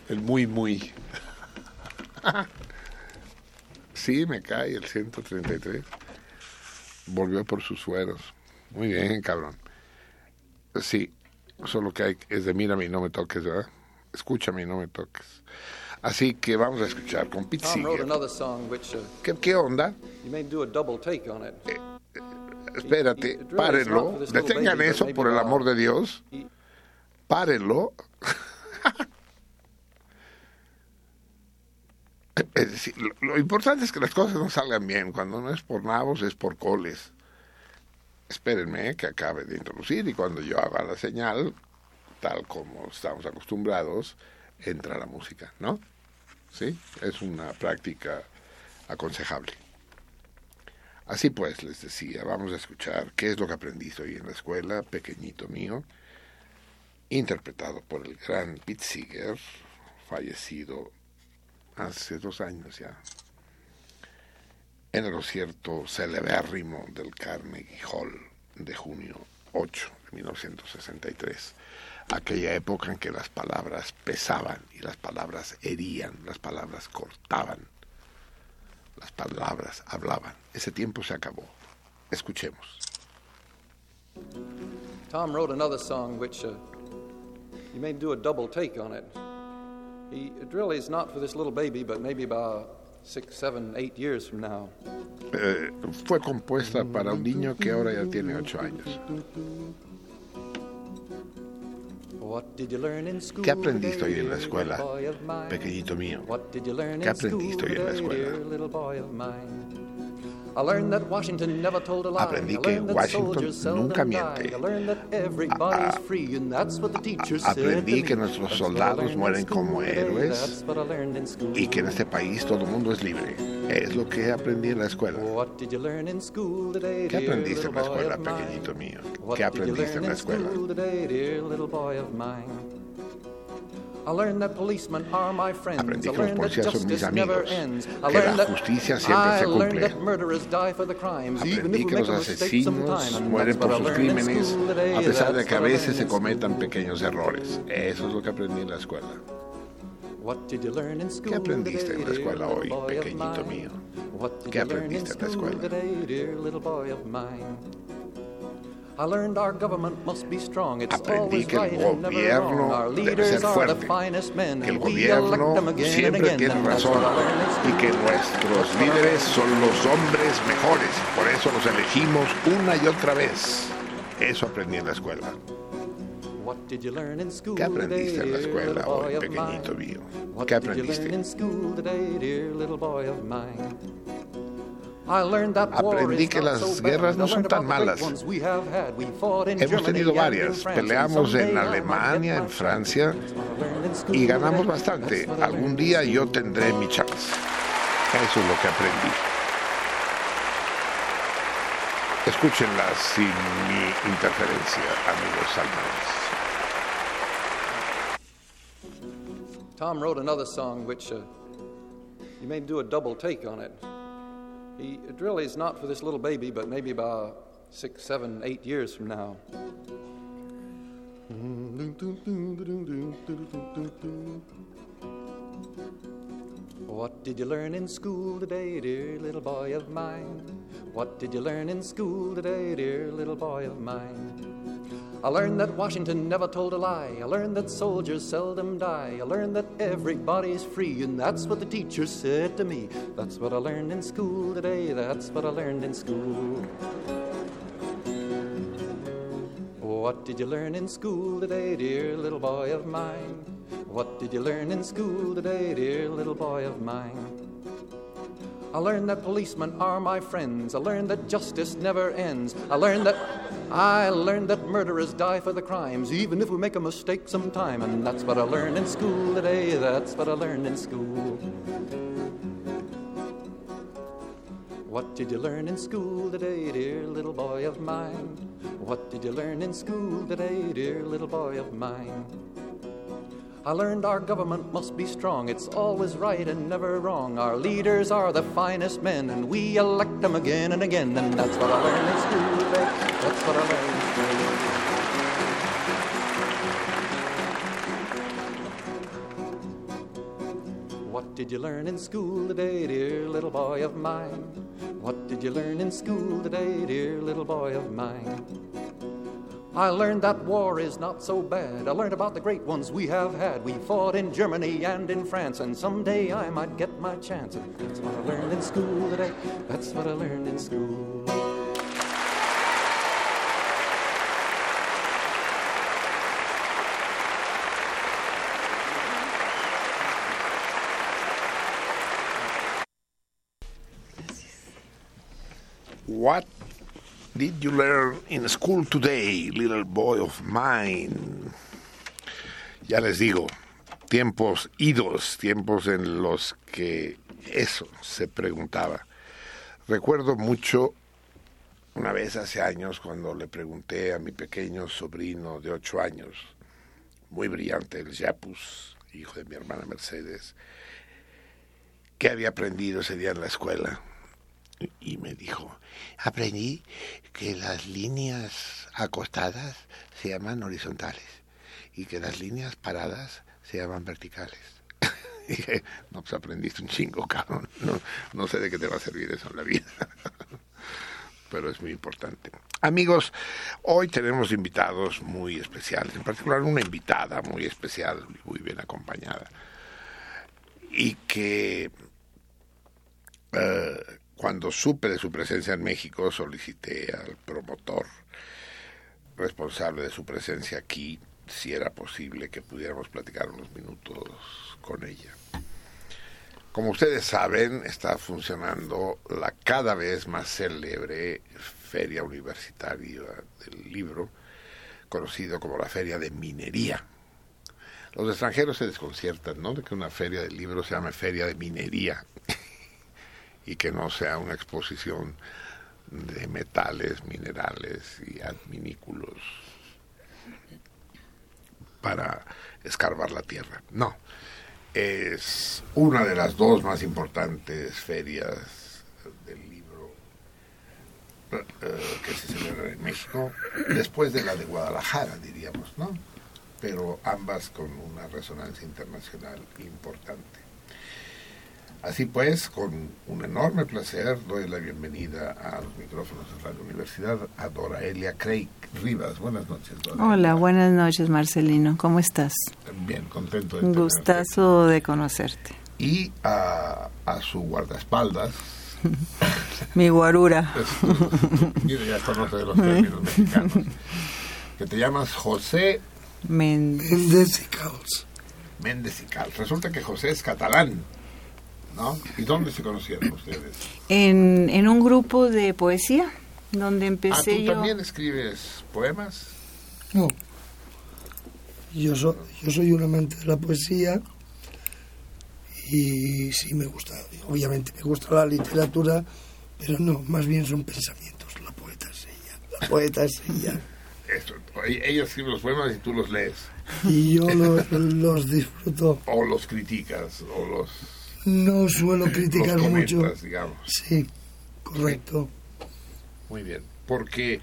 S4: El muy, muy. [laughs] Sí, me cae el 133. Volvió por sus sueros. Muy bien, cabrón. Sí, solo que hay, es de mírame y no me toques, ¿verdad? Escúchame y no me toques. Así que vamos a escuchar con Pete Seeger.
S11: uh,
S4: ¿Qué, qué onda?
S11: on it.
S4: Espérate, párenlo. Detengan eso, por el amor de Dios. Párenlo. [laughs] Es decir, lo, lo importante es que las cosas no salgan bien. Cuando no es por nabos, es por coles. Espérenme eh, que acabe de introducir y cuando yo haga la señal, tal como estamos acostumbrados, entra la música, ¿no? ¿Sí? Es una práctica aconsejable. Así pues, les decía, vamos a escuchar qué es lo que aprendiste hoy en la escuela, pequeñito mío, interpretado por el gran Pete fallecido hace dos años ya, en el concierto celebérrimo del Carnegie Hall de junio 8 de 1963, aquella época en que las palabras pesaban y las palabras herían, las palabras cortaban, las palabras hablaban. Ese tiempo se acabó. Escuchemos.
S11: Tom wrote another song which uh, you may do a double take on it. He, it really is not for this little baby, but maybe about six, seven, eight years from now.
S4: Eh, fue compuesta para un niño que ahora ya tiene ocho años. ¿Qué aprendiste hoy en la escuela, pequeñito mío?
S11: What did you learn
S4: ¿Qué
S11: in school
S4: aprendiste hoy en la escuela? Aprendí
S11: I
S4: que
S11: learned that
S4: Washington nunca miente.
S11: I learned that everybody's free, and that's what the teacher said to
S4: Aprendí que nuestros soldados mueren como héroes y que en este país todo el mundo es libre. Es lo que aprendí en la escuela.
S11: What did you learn in school today,
S4: ¿Qué aprendiste en la escuela, pequeñito mío?
S11: What
S4: ¿Qué
S11: did you
S4: aprendiste en la escuela? Aprendí que los policías son mis
S11: justice never
S4: amigos,
S11: ends. I
S4: que la
S11: learned that
S4: justicia siempre
S11: I
S4: se
S11: learned
S4: cumple.
S11: that murderers die for the crimes, even
S4: Aprendí que los asesinos mueren por sus crímenes a pesar de que a veces se cometan pequeños errores. Eso es lo que aprendí en la escuela. ¿Qué aprendiste en la escuela hoy, pequeñito mío? ¿Qué aprendiste en la escuela? Aprendí que el gobierno debe ser fuerte, que el gobierno siempre tiene razón y que nuestros líderes son los hombres mejores. Por eso los elegimos una y otra vez. Eso aprendí en la escuela.
S11: What did you learn in school
S4: ¿Qué aprendiste en la
S11: today,
S4: escuela hoy, pequeñito mío? ¿Qué aprendiste? Aprendí que las guerras no son tan malas. Hemos tenido varias. Peleamos en Alemania, en Francia y ganamos bastante. Algún día yo tendré mi chance. Eso es lo que aprendí. Escúchenla sin mi interferencia, amigos salmones.
S11: Tom wrote another song which uh, you may do a double take on it. He, it really is not for this little baby, but maybe about six, seven, eight years from now. What did you learn in school today, dear little boy of mine? What did you learn in school today, dear little boy of mine? I learned that Washington never told a lie. I learned that soldiers seldom die. I learned that everybody's free, and that's what the teacher said to me. That's what I learned in school today. That's what I learned in school. What did you learn in school today, dear little boy of mine? What did you learn in school today, dear little boy of mine? I learned that policemen are my friends. I learned that justice never ends. I learned that I learned that murderers die for the crimes, even if we make a mistake sometime. And that's what I learned in school today. That's what I learned in school. What did you learn in school today, dear little boy of mine? What did you learn in school today, dear little boy of mine? I learned our government must be strong. It's always right and never wrong. Our leaders are the finest men, and we elect them again and again. And that's what I learned in school. That's what I learned in school. What did you learn in school today, dear little boy of mine? What did you learn in school today, dear little boy of mine? I learned that war is not so bad. I learned about the great ones we have had. We fought in Germany and in France, and someday I might get my chance. And that's what I learned in school today. That's what I learned in school.
S4: What did you learn in school today, little boy of mine? Ya les digo, tiempos idos, tiempos en los que eso se preguntaba. Recuerdo mucho una vez hace años cuando le pregunté a mi pequeño sobrino de ocho años, muy brillante, el Yapus, hijo de mi hermana Mercedes, qué había aprendido ese día en la escuela. Y me dijo, aprendí que las líneas acostadas se llaman horizontales y que las líneas paradas se llaman verticales. [laughs] Y dije, no, pues aprendiste un chingo, cabrón. No, no sé de qué te va a servir eso en la vida. [laughs] Pero es muy importante. Amigos, hoy tenemos invitados muy especiales, en particular una invitada muy especial, muy bien acompañada, y que eh, cuando supe de su presencia en México, solicité al promotor responsable de su presencia aquí si era posible que pudiéramos platicar unos minutos con ella. Como ustedes saben, está funcionando la cada vez más célebre Feria Universitaria del Libro, conocido como la Feria de Minería. Los extranjeros se desconciertan, ¿no? De que una feria del libro se llame Feria de Minería y que no sea una exposición de metales, minerales y adminículos para escarbar la tierra. No, es una de las dos más importantes ferias del libro eh, que se celebran en México, después de la de Guadalajara, diríamos, ¿no? Pero ambas con una resonancia internacional importante. Así pues, con un enorme placer doy la bienvenida a los micrófonos de Radio Universidad a Dora Elia Craig Rivas. Buenas noches, Dora.
S12: Hola, buenas noches, Marcelino. ¿Cómo estás?
S4: Bien, contento de tenerte.
S12: gustazo de conocerte.
S4: Y a, a su guardaespaldas. [laughs]
S12: Mi guarura.
S4: Mira, ya conoce de los términos [laughs] mexicanos. Que te llamas José
S12: Méndez.
S6: Méndez y Caos.
S4: Méndez y. Resulta que José es catalán, ¿no? ¿Y dónde se conocieron ustedes?
S12: En, en un grupo de poesía, donde
S4: Ah,
S12: empecé
S4: ¿tú
S12: yo.
S4: también escribes poemas?
S6: No. Yo, so- yo soy un amante de la poesía y sí me gusta, obviamente me gusta la literatura, pero no, más bien son pensamientos. La poeta es ella. La poeta es ella.
S4: Eso, e- ella escribe los poemas y tú los lees.
S6: Y yo lo- los disfruto.
S4: O los criticas, o los,
S6: No suelo criticar
S4: los
S6: mucho.
S4: digamos.
S6: Sí, correcto.
S4: Muy bien. Porque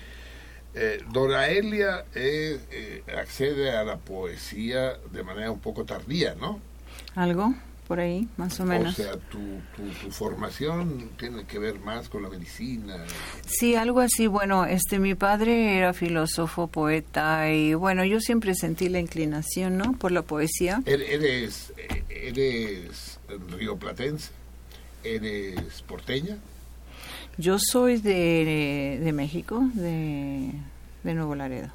S4: eh, Dora Elia eh, eh, accede a la poesía de manera un poco tardía, ¿no?
S12: Algo por ahí, más o menos.
S4: O sea, tu, tu, tu formación tiene que ver más con la medicina.
S12: Sí, algo así. Bueno, este, mi padre era filósofo, poeta y bueno, yo siempre sentí la inclinación, ¿no? Por la poesía.
S4: Er- Eres, eres rioplatense, eres porteña.
S12: Yo soy de, de México, de, de Nuevo Laredo.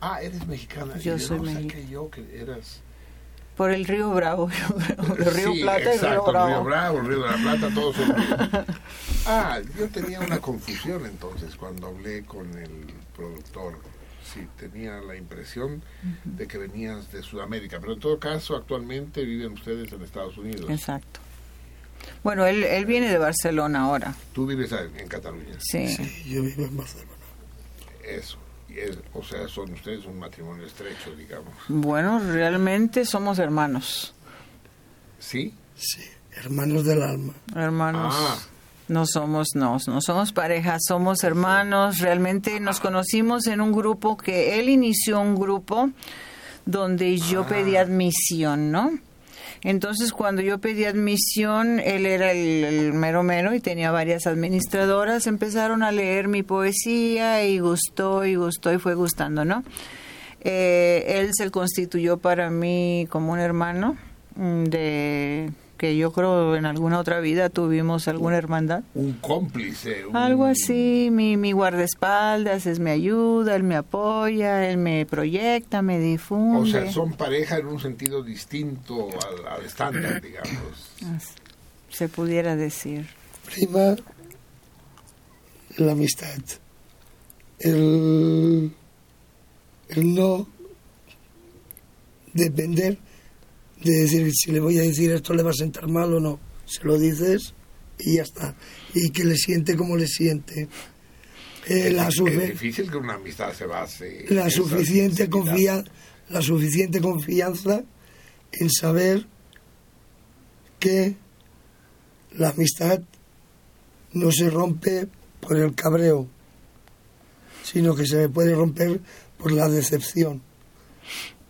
S4: Ah, eres mexicana.
S12: Yo soy
S4: no
S12: mexicana.
S4: saqué yo que eras...
S12: Por el río Bravo, [laughs] el río
S4: Sí,
S12: Plata y el
S4: exacto,
S12: río Bravo.
S4: el Río Bravo, el Río de la Plata, todos son ríos. [laughs] Ah, yo tenía una confusión entonces cuando hablé con el productor. Sí, tenía la impresión de que venías de Sudamérica, pero en todo caso actualmente viven ustedes en Estados Unidos.
S12: Exacto. Bueno, él, él viene de Barcelona ahora.
S4: Tú vives en, en Cataluña.
S12: Sí.
S6: Yo vivo en Barcelona.
S4: Eso. Es- o sea, son ustedes un matrimonio estrecho, digamos.
S12: Bueno, realmente somos hermanos.
S4: ¿Sí?
S6: Sí, hermanos del alma.
S12: Hermanos.
S4: Ah.
S12: No somos, no, no somos pareja, somos hermanos. Realmente nos conocimos en un grupo que él inició un grupo donde yo pedí admisión, ¿no? Entonces, cuando yo pedí admisión, él era el, mero mero y tenía varias administradoras. Empezaron a leer mi poesía y gustó y gustó y fue gustando, ¿no? Eh, él se constituyó para mí como un hermano mm, de que yo creo en alguna otra vida tuvimos alguna hermandad.
S4: Un cómplice. un-
S12: Algo así, mi, mi guardaespaldas, es mi ayuda, él me apoya, él me proyecta, me difunde.
S4: O sea, son pareja en un sentido distinto al, al estándar, [clears throat] digamos.
S12: Se pudiera decir.
S6: Prima la amistad. El, el no depender de decir si le voy a decir esto le va a sentar mal o no. Se lo dices y ya está. Y que le siente como le siente. Eh,
S4: es,
S6: la,
S4: es difícil que una amistad se base
S6: la suficiente confia la suficiente confianza en saber que la amistad no se rompe por el cabreo, sino que se puede romper por la decepción.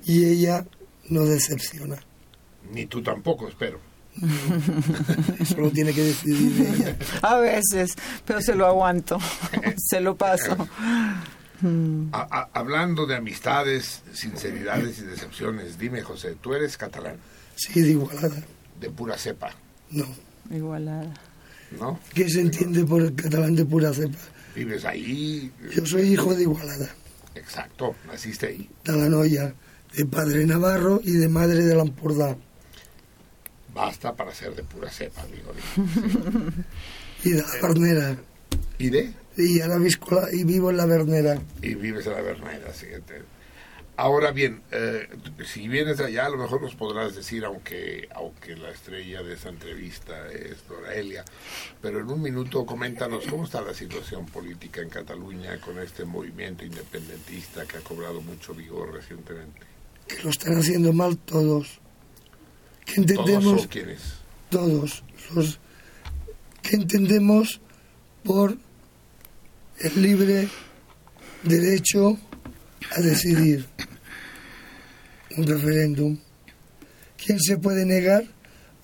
S6: Y ella no decepciona.
S4: Ni tú tampoco, espero. [laughs]
S6: Eso lo tiene que decidir ella.
S12: A veces, pero se lo aguanto, [laughs] se lo paso. Mm.
S4: A- a- hablando de amistades, sinceridades y decepciones, dime, José, ¿tú eres catalán?
S6: Sí, de igualada.
S4: De pura cepa,
S6: No.
S12: Igualada.
S4: ¿no?
S6: ¿Qué se entiende por el catalán de pura cepa?
S4: Vives ahí.
S6: Yo soy hijo de Igualada,
S4: Exacto, naciste ahí.
S6: de la Noya, de padre navarro y de madre de Lampurdá.
S4: Basta para ser de pura cepa, digo. [laughs]
S6: Y de la Bernera.
S4: ¿Y de?
S6: Y visco la- y vivo en la Bernera.
S4: Y vives en la Berneda, siguiente. Ahora bien, eh, si vienes allá, a lo mejor nos podrás decir, aunque, aunque la estrella de esa entrevista es Doraelia, pero en un minuto coméntanos cómo está la situación política en Cataluña con este movimiento independentista que ha cobrado mucho vigor recientemente.
S6: Que lo están haciendo mal todos. Que
S4: ¿Todos
S6: entendemos todos los que entendemos por el libre derecho a decidir un referéndum. ¿Quién se puede negar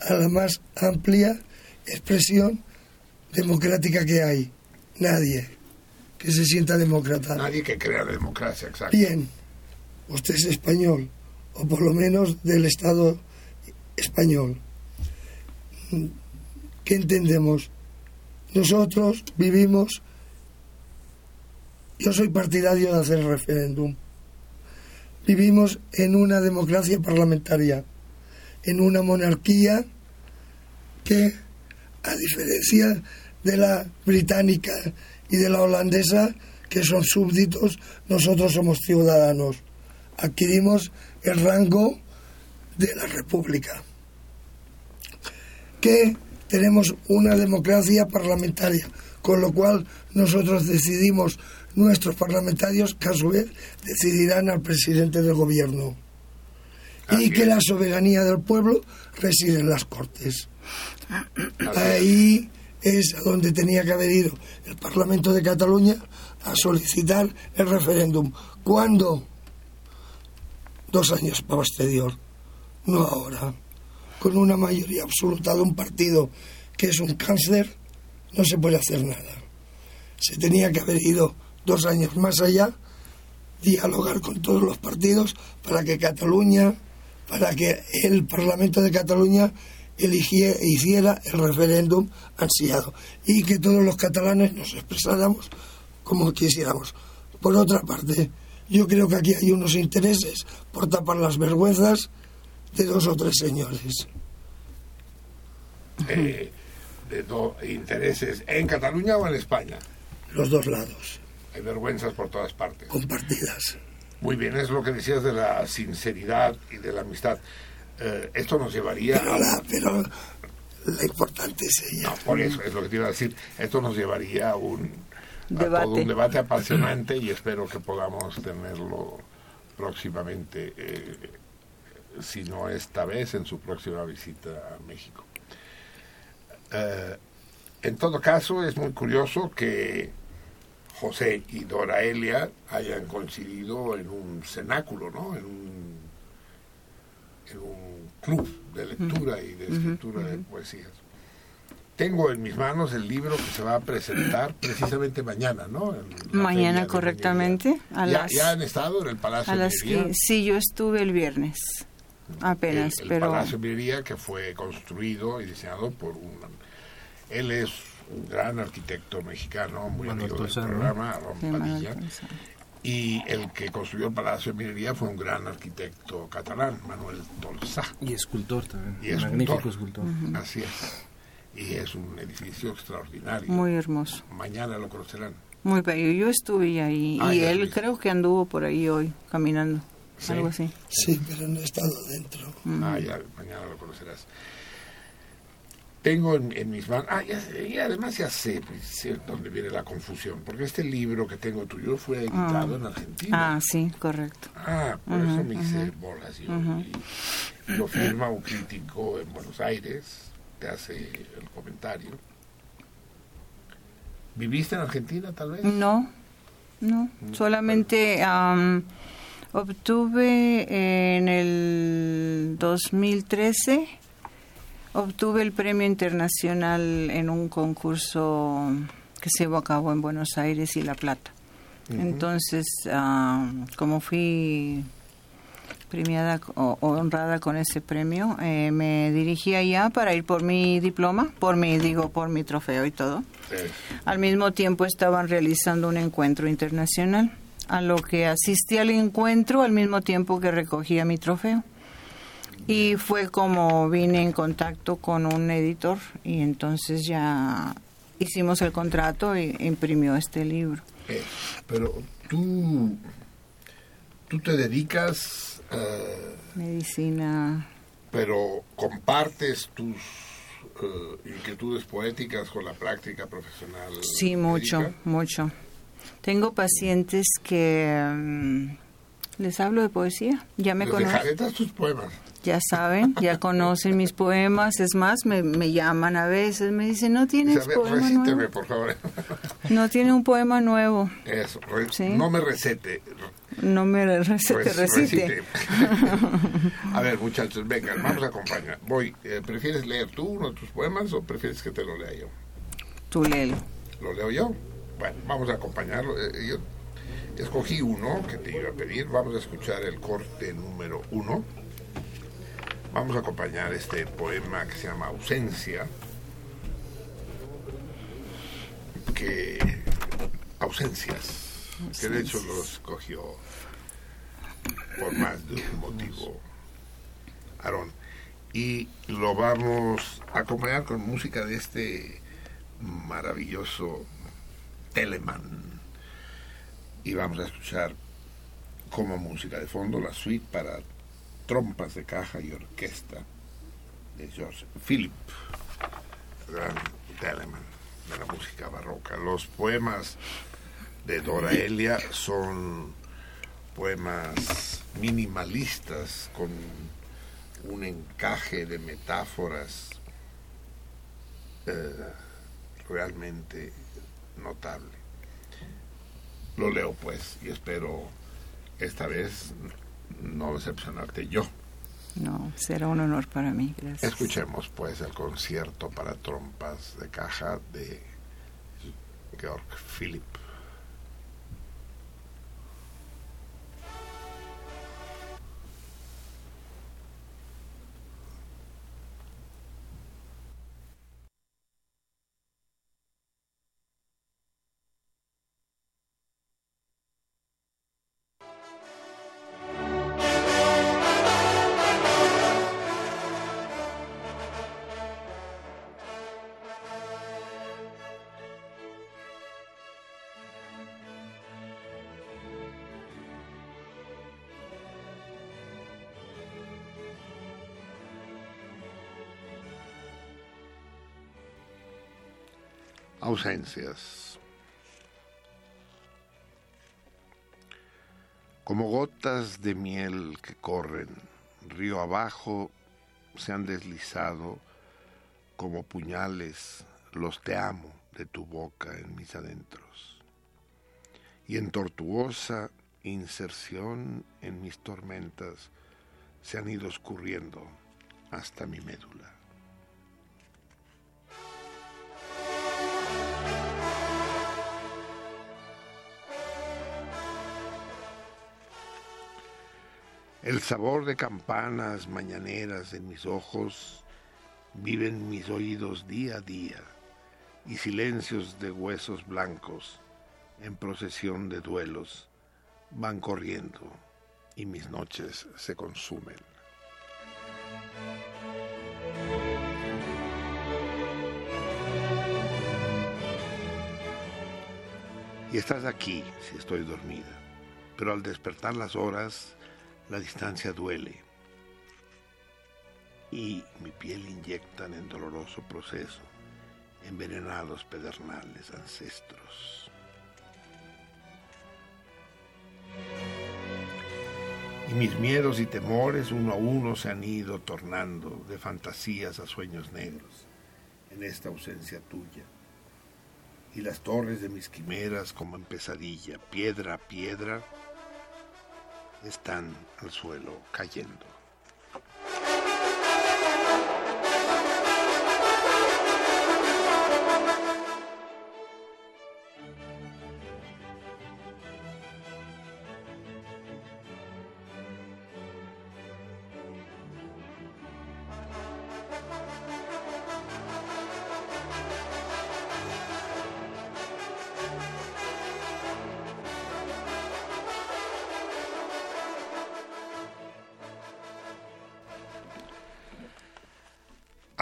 S6: a la más amplia expresión democrática que hay? Nadie que se sienta demócrata.
S4: Nadie que crea la democracia, exacto.
S6: Bien, usted es español, o por lo menos del Estado español. ¿Qué entendemos? Nosotros vivimos, yo soy partidario de hacer referéndum. Vivimos en una democracia parlamentaria, en una monarquía que, a diferencia de la británica y de la holandesa, que son súbditos, nosotros somos ciudadanos. Adquirimos el rango de la República. Que tenemos una democracia parlamentaria, con lo cual nosotros decidimos, nuestros parlamentarios, que a su vez decidirán al presidente del gobierno. y que la soberanía del pueblo reside en las Cortes. Ahí es donde tenía que haber ido el Parlamento de Cataluña a solicitar el referéndum. ¿Cuándo? Dos años posterior, no ahora. Con una mayoría absoluta de un partido que es un cáncer, no se puede hacer nada. Se tenía que haber ido dos años más allá, dialogar con todos los partidos para que Cataluña, para que el Parlamento de Cataluña eligiera, hiciera el referéndum ansiado y que todos los catalanes nos expresáramos como quisiéramos. Por otra parte, yo creo que aquí hay unos intereses por tapar las vergüenzas de dos o tres señores.
S4: Eh, de do- intereses en Cataluña o en España.
S6: Los dos lados,
S4: Hay vergüenzas por todas partes.
S6: compartidas.
S4: Muy bien, es lo que decías de la sinceridad y de la amistad. Eh, esto nos llevaría
S6: Pero
S4: a...
S6: la, pero la importante es ella.
S4: No, por eso es lo que te iba a decir. Esto nos llevaría a un, a
S12: Debate.
S4: todo un debate apasionante y espero que podamos tenerlo próximamente, eh, si no esta vez, en su próxima visita a México. Eh, en todo caso, es muy curioso que José y Dora Elia hayan coincidido en un cenáculo, ¿no? En un, en un club de lectura y de escritura de poesías. Tengo en mis manos el libro que se va a presentar precisamente mañana, ¿no?
S12: Mañana correctamente a
S4: ya,
S12: las
S4: ya han estado en el Palacio
S12: a
S4: de
S12: las
S4: Minería.
S12: que sí yo estuve el viernes apenas,
S4: el, el
S12: pero
S4: Palacio de Minería que fue construido y diseñado por un... Él es un gran arquitecto mexicano, muy
S5: Manuel
S4: amigo del programa,
S12: Sí, Manuel
S4: Padilla. Y el que construyó el Palacio de Minería fue un gran arquitecto catalán, Manuel Tolzá.
S5: Y escultor también.
S4: Y es
S5: Magnífico
S4: escultor.
S5: escultor.
S4: Así es. Y es un edificio extraordinario.
S12: muy hermoso.
S4: Mañana lo conocerán.
S12: Muy bello. Yo estuve ahí
S4: Ah,
S12: y él creo que anduvo por ahí hoy caminando,
S4: Sí.
S12: algo así.
S6: Sí, pero no he estado dentro.
S4: Ah, ya, mañana lo conocerás. Tengo en, en mis manos, ah, ya- y además ya sé, pues, dónde viene la confusión, porque este libro que tengo tuyo fue editado
S12: Ah.
S4: en Argentina.
S12: Ah, sí, correcto.
S4: Ah, por eso me hice bolas. yo, y, y lo firma un crítico en Buenos Aires, te hace el comentario. ¿Viviste en Argentina tal vez?
S12: No, no, solamente am, obtuve en el 2013, obtuve el premio internacional en un concurso que se llevó a cabo en Buenos Aires y La Plata. Entonces, am, como fui premiada o, o honrada con ese premio, eh, me dirigí allá para ir por mi diploma, por mi, digo, por mi trofeo y todo. Al mismo tiempo estaban realizando un encuentro internacional, a lo que asistí al encuentro al mismo tiempo que recogía mi trofeo. Y fue como vine en contacto con un editor y entonces ya hicimos el contrato e imprimió este libro.
S4: Eh, pero tú, tú te dedicas, eh,
S12: Medicina.
S4: pero compartes tus eh, inquietudes poéticas con la práctica profesional.
S12: Sí, mucho, mucho. Tengo pacientes que mm, les hablo de poesía. Ya me conocen.
S4: tus poemas.
S12: Ya saben, ya [laughs] conocen mis poemas. Es más, me, me llaman a veces, me dicen, ¿no tienes
S4: ver,
S12: poema
S4: recíteme,
S12: nuevo?
S4: por favor.
S12: No tiene un poema nuevo.
S4: Eso, re-
S12: Sí.
S4: no me recete.
S12: No me recete,
S4: Pues,
S12: recite.
S4: recite. [laughs] a ver, muchachos, vengan, vamos a acompañar. Voy, eh, ¿prefieres leer tú uno de tus poemas o prefieres que te lo lea yo?
S12: Tú léelo.
S4: ¿Lo leo yo? Bueno, vamos a acompañarlo. Eh, yo escogí uno que te iba a pedir. Vamos a escuchar el corte número uno. Vamos a acompañar este poema que se llama Ausencia. Que. Ausencias. Que de hecho lo escogió por más de un motivo. Aarón. Y lo vamos a acompañar con música de este maravilloso Telemann. Y vamos a escuchar como música de fondo la suite para trompas de caja y orquesta de George Philip, gran Telemann de la música barroca. Los poemas de Dora Elia son poemas minimalistas con un encaje de metáforas eh, realmente notable. Lo leo pues y espero esta vez no decepcionarte yo.
S12: No, será un honor para mí. Gracias.
S4: Escuchemos pues el concierto para trompas de caja de Georg Philipp. Como gotas de miel que corren río abajo, se han deslizado como puñales los te amo de tu boca en mis adentros. Y en tortuosa inserción en mis tormentas se han ido escurriendo hasta mi médula. El sabor de campanas mañaneras en mis ojos vive en mis oídos día a día y silencios de huesos blancos en procesión de duelos van corriendo y mis noches se consumen. Y estás aquí si estoy dormida, pero al despertar las horas, la distancia duele y mi piel inyectan en doloroso proceso envenenados pedernales ancestros. Y mis miedos y temores uno a uno se han ido tornando de fantasías a sueños negros en esta ausencia tuya. Y las torres de mis quimeras como en pesadilla, piedra a piedra, están al suelo cayendo.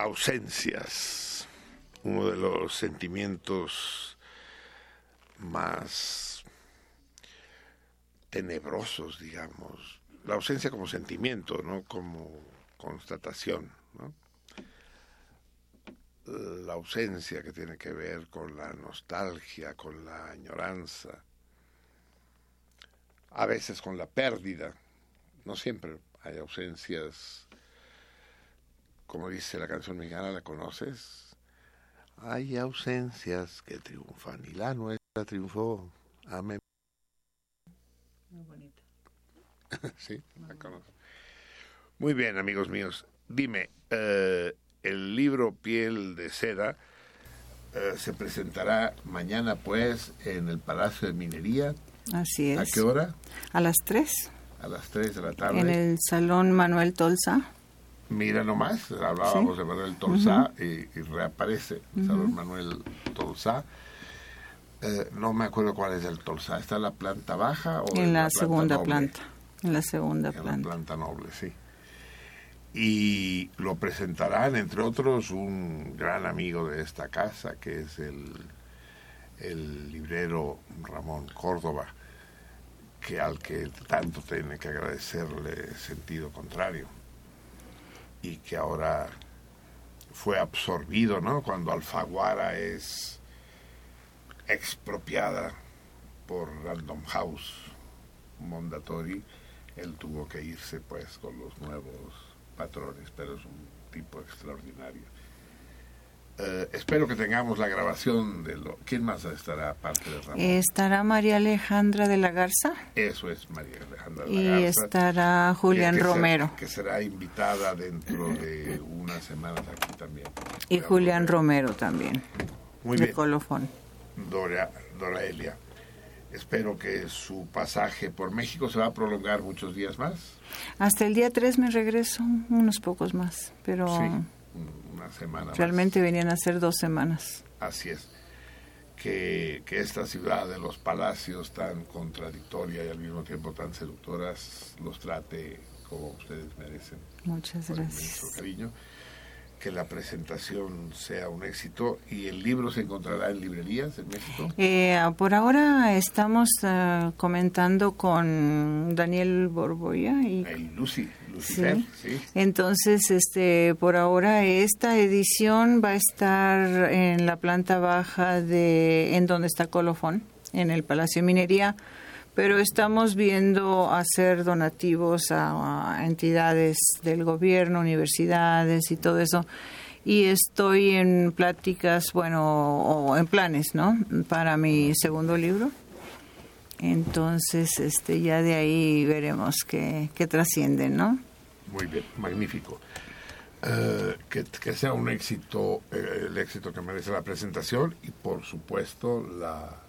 S4: Ausencias, uno de los sentimientos más tenebrosos, digamos. La ausencia como sentimiento, no como constatación. La ausencia que tiene que ver con la nostalgia, con la añoranza, a veces con la pérdida. No siempre hay ausencias como dice la canción mexicana, ¿la conoces? Hay ausencias que triunfan y la nuestra triunfó. Amén.
S12: Muy bonita. [laughs]
S4: sí, la conozco. Muy bien, amigos míos. Dime, eh, el libro Piel de Seda eh, se presentará mañana, pues, en el Palacio de Minería.
S12: Así es.
S4: ¿A qué hora?
S12: A las 3.
S4: A las 3 de la tarde.
S12: En el Salón Manuel Tolsa.
S4: Mira nomás, hablábamos de Manuel Tolsá y, y, reaparece Salón Manuel Tolsá. Eh, no me acuerdo cuál es el Tolsá. ¿Está en la planta baja o
S12: en, la,
S4: la
S12: segunda
S4: planta,
S12: planta? En la segunda
S4: en
S12: planta.
S4: la planta noble, sí. Y lo presentarán, entre otros, un gran amigo de esta casa, que es el, el librero Ramón Córdoba, que al que tanto tiene que agradecerle sentido contrario y que ahora fue absorbido, ¿no? Cuando Alfaguara es expropiada por Random House Mondatory, él tuvo que irse pues con los nuevos patrones, pero es un tipo extraordinario. Eh, espero que tengamos la grabación de lo... ¿Quién más estará aparte de Ramón?
S12: Estará María Alejandra de la Garza
S4: Eso es María Alejandra de
S12: y
S4: la Garza.
S12: estará Julián
S4: que
S12: Romero.
S4: que será invitada dentro de unas semanas aquí también.
S12: Y Julián Romero también.
S4: Muy
S12: de
S4: bien.
S12: Colofón.
S4: Dora, Dora Elia. Espero que su pasaje por México se va a prolongar muchos días más.
S12: Hasta el día 3 me regreso, unos pocos más, pero
S4: Sí, una semana más.
S12: realmente venían a ser dos semanas.
S4: Así es. Que, que esta ciudad de los palacios tan contradictoria y al mismo tiempo tan seductoras los trate como ustedes merecen.
S12: Muchas
S4: con
S12: gracias.
S4: inmenso cariño. que la presentación sea un éxito y el libro se encontrará en librerías en México.
S12: Eh, por ahora estamos eh, comentando con Daniel Borboya y
S4: Hey, Lucy, Lucifer,
S12: Sí.
S4: sí.
S12: Entonces, este, por ahora esta edición va a estar en la planta baja de, en donde está Colofón, en el Palacio de Minería, pero estamos viendo hacer donativos a, a entidades del gobierno, universidades y todo eso. Y estoy en pláticas, bueno, o en planes, ¿no? Para mi segundo libro. Entonces, este, ya de ahí veremos qué, qué trasciende, ¿no?
S4: Muy bien, magnífico. Eh, que, que sea un éxito, eh, el éxito que merece la presentación y por supuesto la,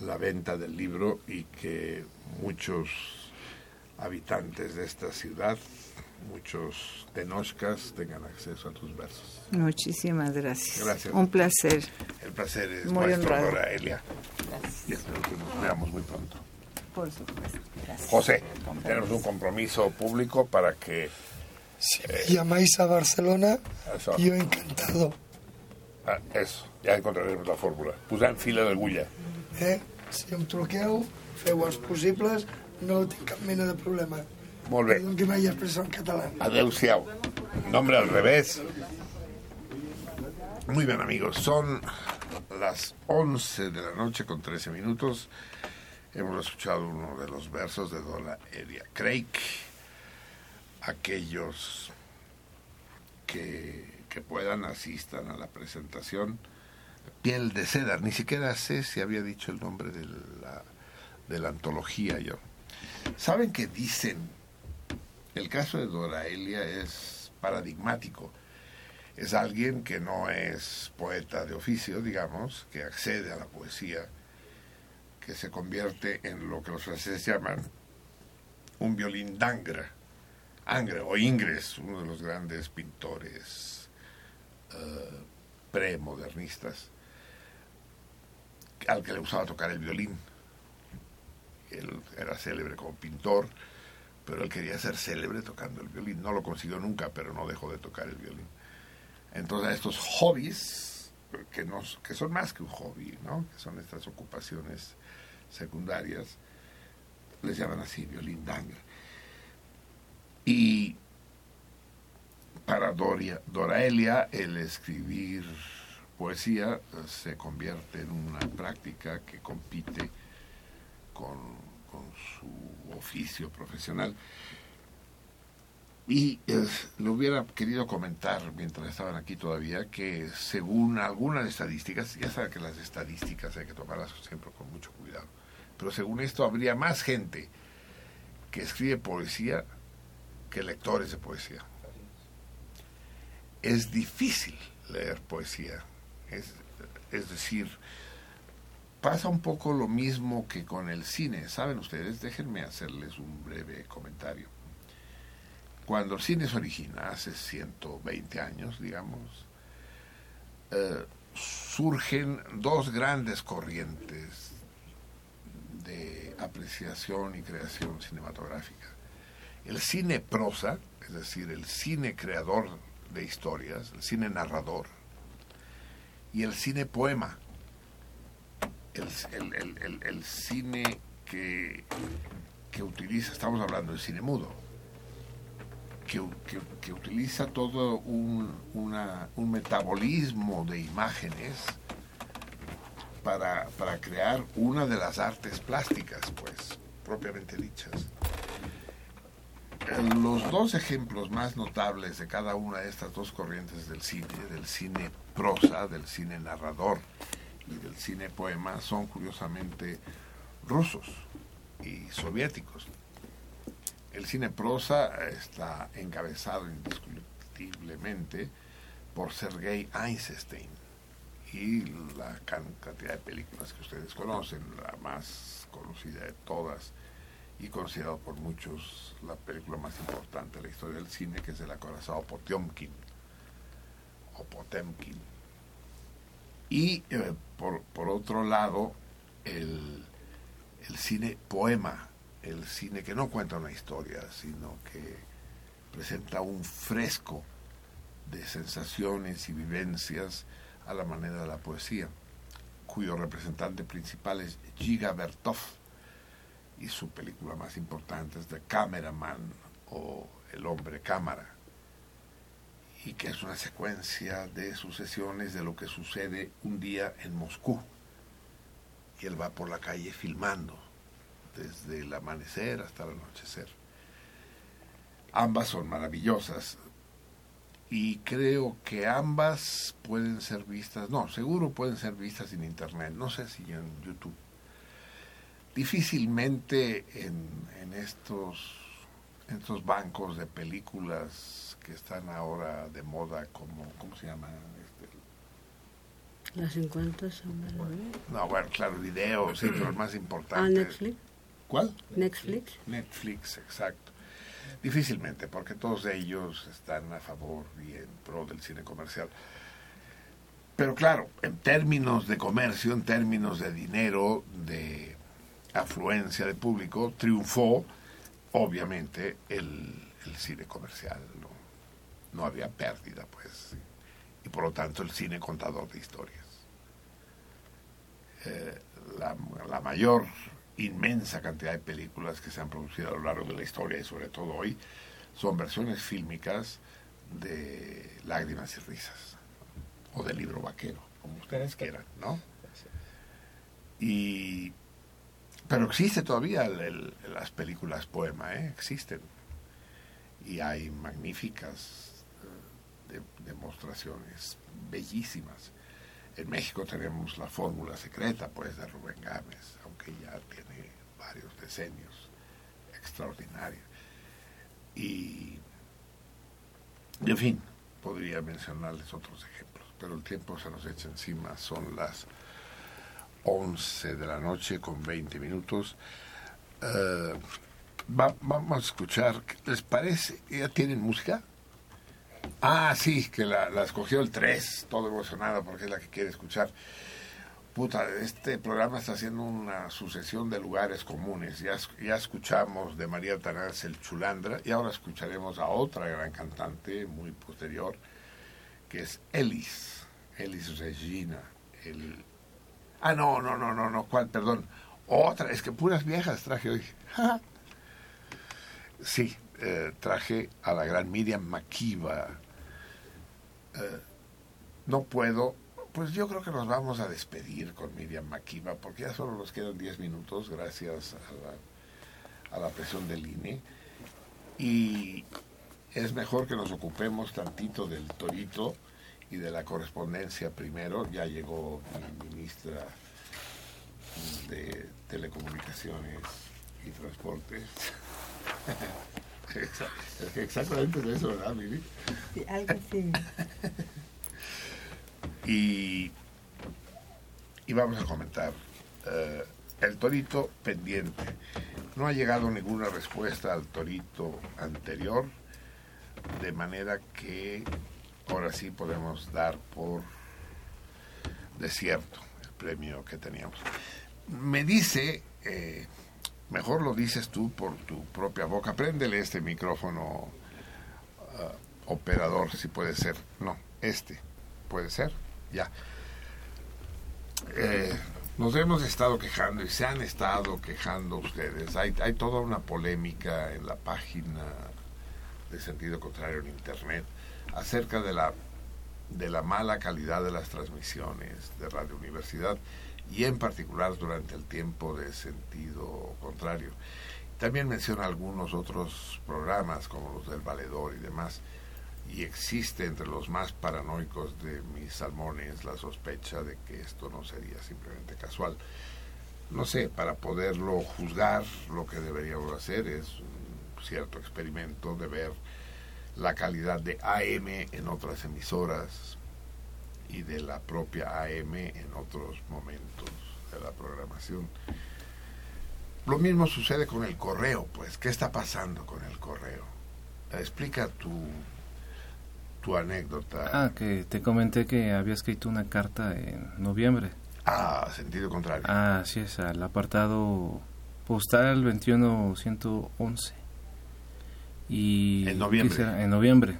S4: la venta del libro y que muchos habitantes de esta ciudad, muchos tenochcas tengan acceso a tus versos.
S12: Muchísimas gracias.
S4: Gracias.
S12: Un placer.
S4: El placer es
S12: Muy
S4: nuestro,
S12: honrado.
S4: Elia. Y espero que nos veamos muy pronto.
S12: Por supuesto. Gracias.
S4: José, tenemos un compromiso público para que... eh,
S6: Llamáis a Barcelona,
S4: Eso.
S6: yo encantado.
S4: Ah, eso, ja encontraremos la fórmula. Posant fila d'agulla.
S6: Eh? Si em truqueu, feu els possibles, no tinc cap mena de problema.
S4: Molt bé.
S6: Perdón que m'hagi expressat en català.
S4: Adeu-siau. Nombre al revés. Muy bien, amigos. Son las 11 de la noche con 13 minutos. Hemos escuchado uno de los versos de Dora Elia Craig. Aquellos que, que puedan asistan a la presentación. Piel de seda. Ni siquiera sé si había dicho el nombre de la, de la antología yo. ¿Saben qué dicen el caso de Dora Elia es paradigmático. Es alguien que no es poeta de oficio, digamos, que accede a la poesía, que se convierte en lo que los franceses llaman un violín d'angre, Angre o Ingres, uno de los grandes pintores eh, premodernistas, al que le gustaba tocar el violín. Él era célebre como pintor, pero él quería ser célebre tocando el violín. No lo consiguió nunca, pero no dejó de tocar el violín. Entonces, estos hobbies, que, no, que son más que un hobby, ¿no? que son estas ocupaciones secundarias, les llaman así, violín d'angre. Y para Doria, Doraelia, el escribir poesía se convierte en una práctica que compite con, con su oficio profesional. Y eh, lo hubiera querido comentar mientras estaban aquí todavía, que según algunas estadísticas, ya saben que las estadísticas hay que tomarlas siempre con mucho cuidado, pero según esto habría más gente que escribe poesía que lectores de poesía. Es difícil leer poesía, es, es decir, pasa un poco lo mismo que con el cine. Saben ustedes, déjenme hacerles un breve comentario. Cuando el cine se origina, hace 120 años, digamos, eh, surgen dos grandes corrientes de apreciación y creación cinematográfica. El cine prosa, es decir, el cine creador de historias, el cine narrador, y el cine poema, el, cine que, que utiliza, estamos hablando del cine mudo, que, que- utiliza todo un, un metabolismo de imágenes para, para crear una de las artes plásticas, pues, propiamente dichas. Los dos ejemplos más notables de cada una de estas dos corrientes del cine, del cine prosa, del cine narrador del cine poema, son curiosamente rusos y soviéticos. El cine prosa está encabezado indiscutiblemente por Sergei Eisenstein y la can- cantidad de películas que ustedes conocen, la más conocida de todas y considerado por muchos la película más importante de la historia del cine, que es el acorazado Potiomkin o Potemkin. Y eh, por, por otro lado, el, el cine poema, el cine que no cuenta una historia, sino que presenta un fresco de sensaciones y vivencias a la manera de la poesía, cuyo representante principal es Giga Bertov y su película más importante es The Cameraman o El hombre cámara y que es una secuencia de sucesiones de lo que sucede un día en Moscú y él va por la calle filmando desde el amanecer hasta el anochecer. Ambas son maravillosas y creo que ambas pueden ser vistas, no, seguro pueden ser vistas en internet, no sé si en YouTube. Difícilmente en, en estos, estos bancos de películas que están ahora de moda como, ¿cómo se llama? Este,
S13: Las 50 sombras de Grey.
S4: no, bueno, claro, video, sí, pero el más importante.
S13: Ah, Netflix.
S4: ¿Cuál?
S13: Netflix.
S4: Netflix, exacto. Difícilmente, porque todos ellos están a favor y en pro del cine comercial. Pero claro, en términos de comercio, en términos de dinero, de afluencia de público, triunfó obviamente el, el cine comercial. ¿no? no había pérdida, pues. Y por lo tanto el cine contador de historias. Eh, la, la mayor inmensa cantidad de películas que se han producido a lo largo de la historia y sobre todo hoy son versiones fílmicas de lágrimas y risas o del libro vaquero, como ustedes quieran, ¿no? Y pero existe todavía el- las películas poema, ¿eh? existen y hay magníficas eh, de- demostraciones bellísimas. En México tenemos la fórmula secreta, pues, de Rubén Gámez, aunque ya tiene varios decenios, extraordinario. Y, y, en fin, podría mencionarles otros ejemplos, pero el tiempo se nos echa encima, son las 11 de la noche con 20 minutos. Eh, va- vamos a escuchar, ¿les parece? ¿Ya tienen música? Ah, sí, que la, la escogió el 3, todo emocionado porque es la que quiere escuchar. Puta, este programa está haciendo una sucesión de lugares comunes. Ya, ya escuchamos de María Tanás el Chulandra y ahora escucharemos a otra gran cantante muy posterior, que es Elis, Elis Regina. El... Ah, no, no, no, no, no, ¿cuál? Perdón. Otra, es que puras viejas traje hoy. [laughs] Sí, eh, traje a la gran Miriam Makiba. Eh, no puedo, pues yo creo que nos vamos a despedir con Miriam Makiba, porque ya solo nos quedan 10 minutos, gracias a la, a la presión del INE. Y es mejor que nos ocupemos tantito del torito y de la correspondencia primero. Ya llegó mi ministra de Telecomunicaciones y Transportes. [laughs] Exa- es que exactamente de eso, ¿verdad, Miri?
S13: Sí, algo así. [laughs]
S4: Y, y vamos a comentar. eh, el torito pendiente. No ha llegado ninguna respuesta al torito anterior, de manera que ahora sí podemos dar por desierto el premio que teníamos. Me dice, eh, mejor lo dices tú por tu propia boca, préndele este micrófono ah, operador, si puede ser. No, este, puede ser, ya. Eh, nos hemos estado quejando y se han estado quejando ustedes. Hay, hay toda una polémica en la página de sentido contrario en Internet acerca de la, de la mala calidad de las transmisiones de Radio Universidad y en particular durante el tiempo de sentido contrario. También menciona algunos otros programas como los del Valedor y demás. Y existe entre los más paranoicos de mis salmones la sospecha de que esto no sería simplemente casual. No sé, para poderlo juzgar, lo que deberíamos hacer es un cierto experimento de ver la calidad de AM en otras emisoras y de la propia AM en otros momentos de la programación. Lo mismo sucede con el correo, pues, ¿qué está pasando con el correo? Explica tu, tu anécdota.
S5: Ah, que te comenté que había escrito una carta en noviembre.
S4: Ah, sentido contrario.
S5: Ah, así es, al apartado postal 21111. Y
S4: En noviembre.
S5: quisiera- en noviembre.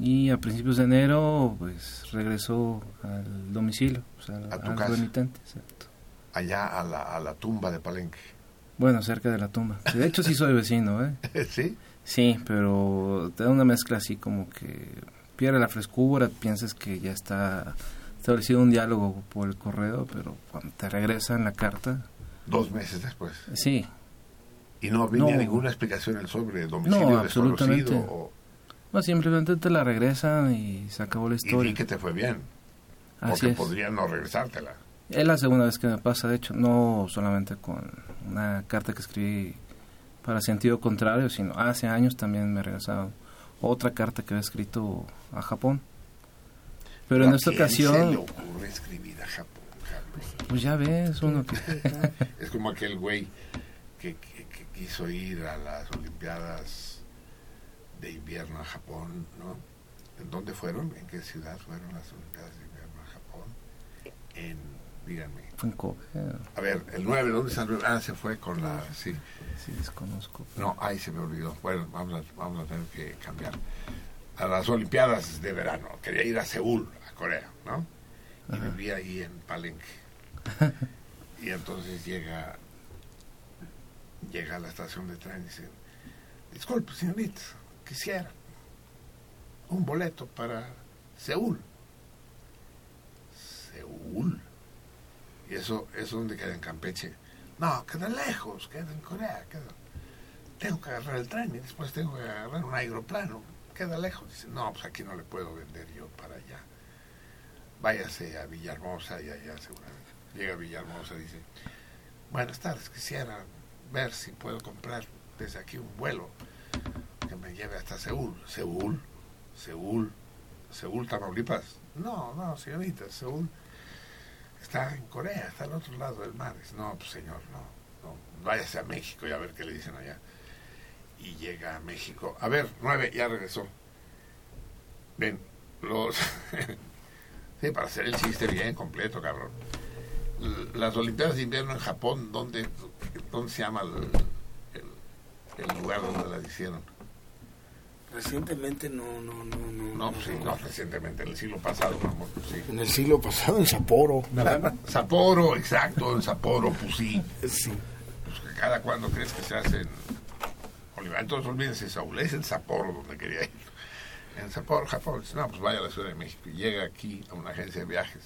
S5: Y a principios de enero, pues regresó al domicilio, o sea,
S4: A tu
S5: al
S4: casa.
S5: remitente. exacto.
S4: Allá a la, a la tumba de Palenque.
S5: Bueno, cerca de la tumba. De hecho, sí soy vecino, ¿eh? [laughs]
S4: ¿Sí?
S5: Sí, pero te da una mezcla así como que pierde la frescura, piensas que ya está establecido un diálogo por el correo, pero cuando te regresan la carta,
S4: Dos meses después.
S5: sí,
S4: Y no venía
S5: No.
S4: ninguna explicación sobre domicilio
S5: no, absolutamente.
S4: o-
S5: No, simplemente te la regresan y se acabó la
S4: y
S5: historia.
S4: que te fue bien.
S5: Así
S4: porque
S5: es.
S4: podría no regresártela.
S5: Es la segunda vez que me pasa, de hecho, no solamente con una carta que escribí para sentido contrario, sino hace años también me regresaron otra carta que había escrito a Japón. Pero
S4: ¿A
S5: en esta
S4: quién se le
S5: ocasión,
S4: ocurre escribir a Japón, Carlos?
S5: pues ya ves, uno que... [laughs]
S4: Es como aquel güey que- que quiso ir a las Olimpiadas de invierno a Japón, ¿no? ¿En dónde fueron? ¿En qué ciudad fueron las Olimpiadas de invierno a Japón? En, díganme.
S5: Fue en Kobe.
S4: A ver, el 9, ¿dónde salió? Ah, se fue con la, sí.
S5: Sí, desconozco.
S4: No, ahí se me olvidó. Bueno, vamos a, vamos a tener que cambiar. A las Olimpiadas de verano. Quería ir a Seúl, a Corea, ¿no? Y vivía ahí en Palenque. [laughs] y entonces llega llega a la estación de tren y dice, disculpe, señorita, quisiera un boleto para Seúl. Seúl. Y eso, eso donde queda en Campeche. No, queda lejos, queda en Corea. Queda... Tengo que agarrar el tren y después tengo que agarrar un aeroplano. Queda lejos. Dice, no, pues aquí no le puedo vender yo para allá. Váyase a Villahermosa y allá seguramente. Llega a Villahermosa y dice, buenas tardes, quisiera ver si puedo comprar desde aquí un vuelo que me lleve hasta Seúl. Seúl, Seúl, Seúl, Tamaulipas. No, no, señorita, Seúl está en Corea, está al otro lado del mar. No, pues señor, no, no, váyase a México y a ver qué le dicen allá. Y llega a México. A ver, nueve, ya regresó. Ven, los... [laughs] sí, para hacer el chiste bien completo, cabrón. Las Olimpiadas de Invierno en Japón, ¿dónde, dónde se llama el, el- el lugar donde las hicieron?
S14: Recientemente no, no, no, no.
S4: No, pues sí, no, recientemente, en el siglo pasado, pues sí.
S14: En el siglo pasado en Sapporo.
S4: Sapporo, exacto, en Sapporo, pues sí.
S14: Sí.
S4: Pues que cada cuando crees que se hacen. Entonces olvídense, Saúl, es en Sapporo donde quería ir. En Sapporo, Japón. Dice, no, pues vaya a la Ciudad de México. Y llega aquí a una agencia de viajes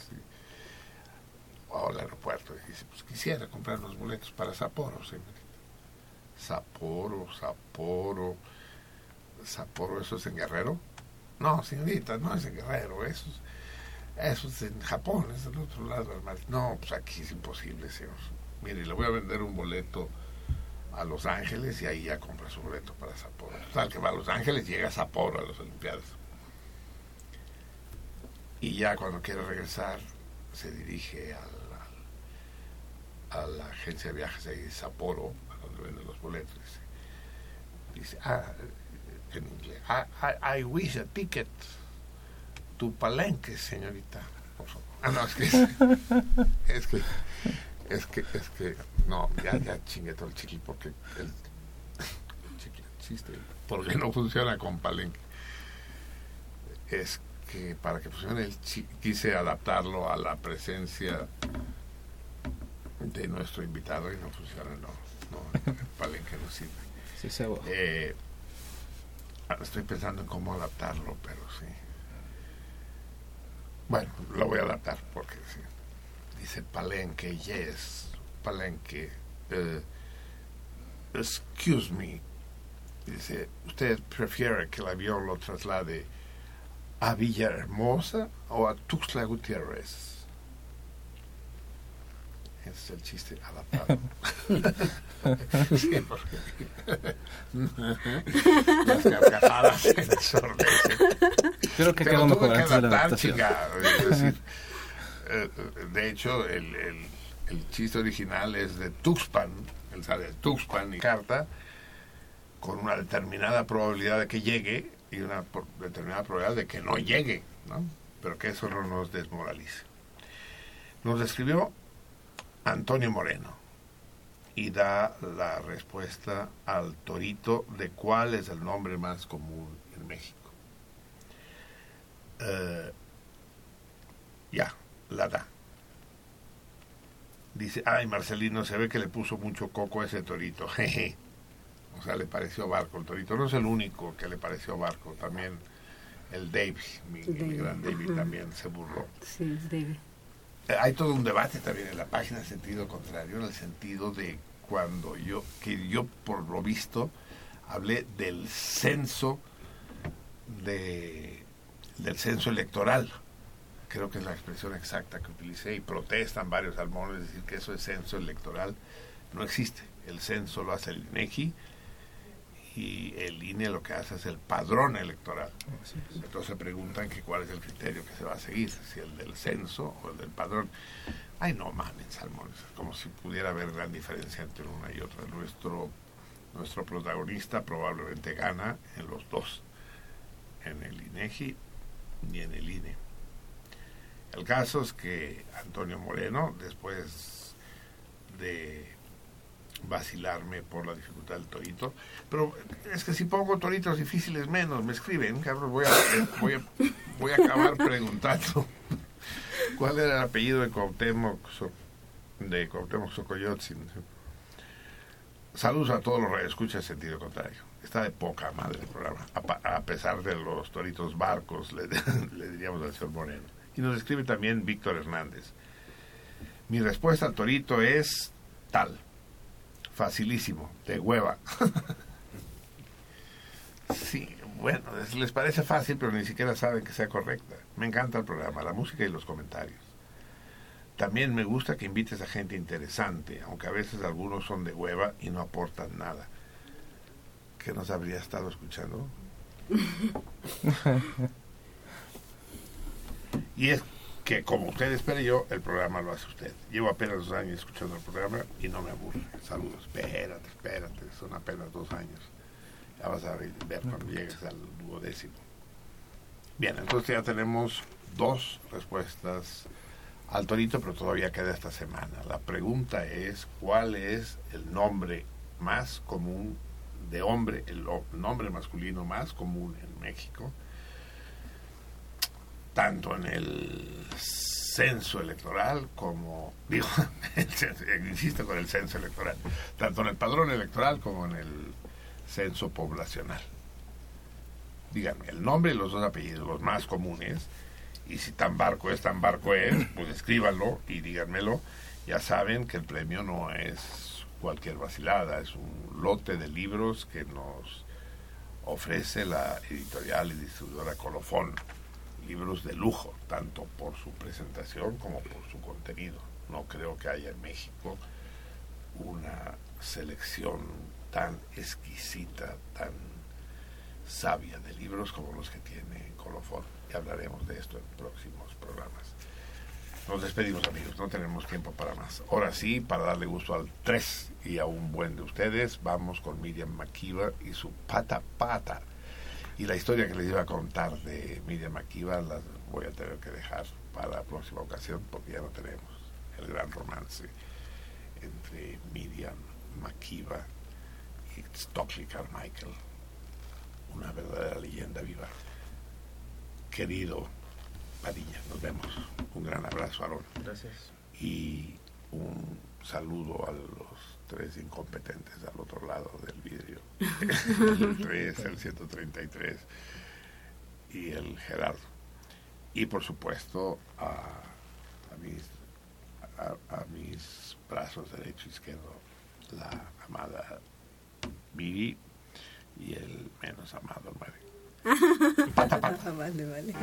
S4: o al aeropuerto y dice, pues quisiera comprar los boletos para Sapporo, señorita. Sapporo, Sapporo, Sapporo, ¿eso es en Guerrero? No, señorita, no es en Guerrero, eso es, en Japón, es del otro lado del mar. No, pues aquí es imposible, señor. Mire, le voy a vender un boleto a Los Ángeles y ahí ya compra su boleto para Sapporo. Total, que va a Los Ángeles llega a Sapporo a las Olimpiadas. Y ya cuando quiere regresar, se dirige al- a la agencia de viajes ahí de Sapporo, donde venden los boletos. Dice, ah, en inglés, I, I, I wish a ticket to Palenque, señorita. Por favor. Ah, no, es que, [laughs] es que, es que, es que, no, ya, ya chingué todo el chiqui porque el, chiqui, chiste, porque no funciona con Palenque. Es que para que funcione el chi- quise adaptarlo a la presencia de nuestro invitado y no funciona, no, no, [laughs] el Palenque no sirve.
S5: Sí.
S4: Eh, estoy pensando en cómo adaptarlo, pero sí. Bueno, lo voy a adaptar porque sí. Dice Palenque, yes, Palenque. eh, excuse me. Dice, ¿usted prefiere que el avión lo traslade a Villahermosa o a Tuxtla Gutiérrez? Ese es el chiste adaptado. [laughs] sí, porque [laughs] las carcajadas se ensordecen.
S5: Creo que
S4: Pero
S5: quedó
S4: tuve
S5: mejor
S4: que adaptar,
S5: adaptación.
S4: chica, es decir, [laughs] eh, de hecho, el, el, el chiste original es de Tuxpan, él sale de Tuxpan y carta, con una determinada probabilidad de que llegue y una determinada probabilidad de que no llegue, ¿no? Pero que eso no nos desmoralice. Nos describió Antonio Moreno y da la respuesta al torito de cuál es el nombre más común en México. Eh, ya, la da. Dice, ay, Marcelino, se ve que le puso mucho coco a ese torito. [laughs] Jeje. O sea, le pareció barco el torito. No es el único que le pareció barco. También el David, mi, mi gran David, también se burló.
S13: Sí, David.
S4: Hay todo un debate también en la página en sentido contrario, en el sentido de cuando yo, que yo por lo visto hablé del censo de, del censo electoral. Creo que es la expresión exacta que utilicé y protestan varios salmones decir que eso es censo electoral. No existe. El censo lo hace el INEGI y el INE lo que hace es el padrón electoral. Entonces preguntan que cuál es el criterio que se va a seguir, si el del censo o el del padrón. Ay, no mames, salmones, como si pudiera haber gran diferencia entre una y otra. Nuestro, nuestro protagonista probablemente gana en los dos, en el INEGI y en el INE. El caso es que Antonio Moreno, después de vacilarme por la dificultad del torito, pero es que si pongo toritos difíciles menos, me escriben, cabrón, voy a, voy a, voy a acabar [laughs] preguntando cuál era el apellido de Cuauhtémoc, de Cuauhtémoc Socoyotzin. Saludos a todos los radioescuchas en sentido contrario. Está de poca madre el programa, a pesar de los toritos barcos, le, [laughs] le diríamos al señor Moreno. Y nos escribe también Víctor Hernández. Mi respuesta al torito es tal. Facilísimo, de hueva. [laughs] sí, bueno, es- les parece fácil, pero ni siquiera saben que sea correcta. Me encanta el programa, la música y los comentarios. También me gusta que invites a gente interesante, aunque a veces algunos son de hueva y no aportan nada. ¿Qué nos habría estado escuchando? [laughs] Y es que, como usted espera yo, el programa lo hace usted. Llevo apenas dos años escuchando el programa y no me aburre. Saludos, espérate, espérate, son apenas dos años. Ya vas a ver cuando llegues al duodécimo. Bien, entonces ya tenemos dos respuestas al torito, pero todavía queda esta semana. La pregunta es, ¿cuál es el nombre más común de hombre, el nombre masculino más común en México? Tanto en el censo electoral como, [laughs] digo, el insisto con el censo electoral, tanto en el padrón electoral como en el censo poblacional. Díganme, el nombre y los dos apellidos, los más comunes, y si tan barco es, tan barco es, [clears throat] pues escríbanlo y díganmelo. Ya saben que el premio no es cualquier vacilada, es un lote de libros que nos ofrece la editorial y distribuidora Colofón libros de lujo, tanto por su presentación como por su contenido. No creo que haya en México una selección tan exquisita, tan sabia de libros como los que tiene Colofón. Y hablaremos de esto en próximos programas. Nos despedimos amigos, no tenemos tiempo para más. Ahora sí, para darle gusto al 3 y a un buen de ustedes, vamos con Miriam Makiva y su pata pata. Y la historia que les iba a contar de Miriam Makiva la voy a tener que dejar para la próxima ocasión porque ya no tenemos el gran romance entre Miriam Makiva y Stockley Carmichael, una verdadera leyenda viva. Querido Padilla, nos vemos. Un gran abrazo, Aaron.
S5: Gracias.
S4: Y un saludo a los tres incompetentes al otro lado del vidrio. [laughs] el 3, el 133 y el Gerardo. Y por supuesto a, a mis, a, a mis brazos derecho e izquierdo, la amada Miri y el menos amado. Pata, [laughs] pata.
S13: vale, vale.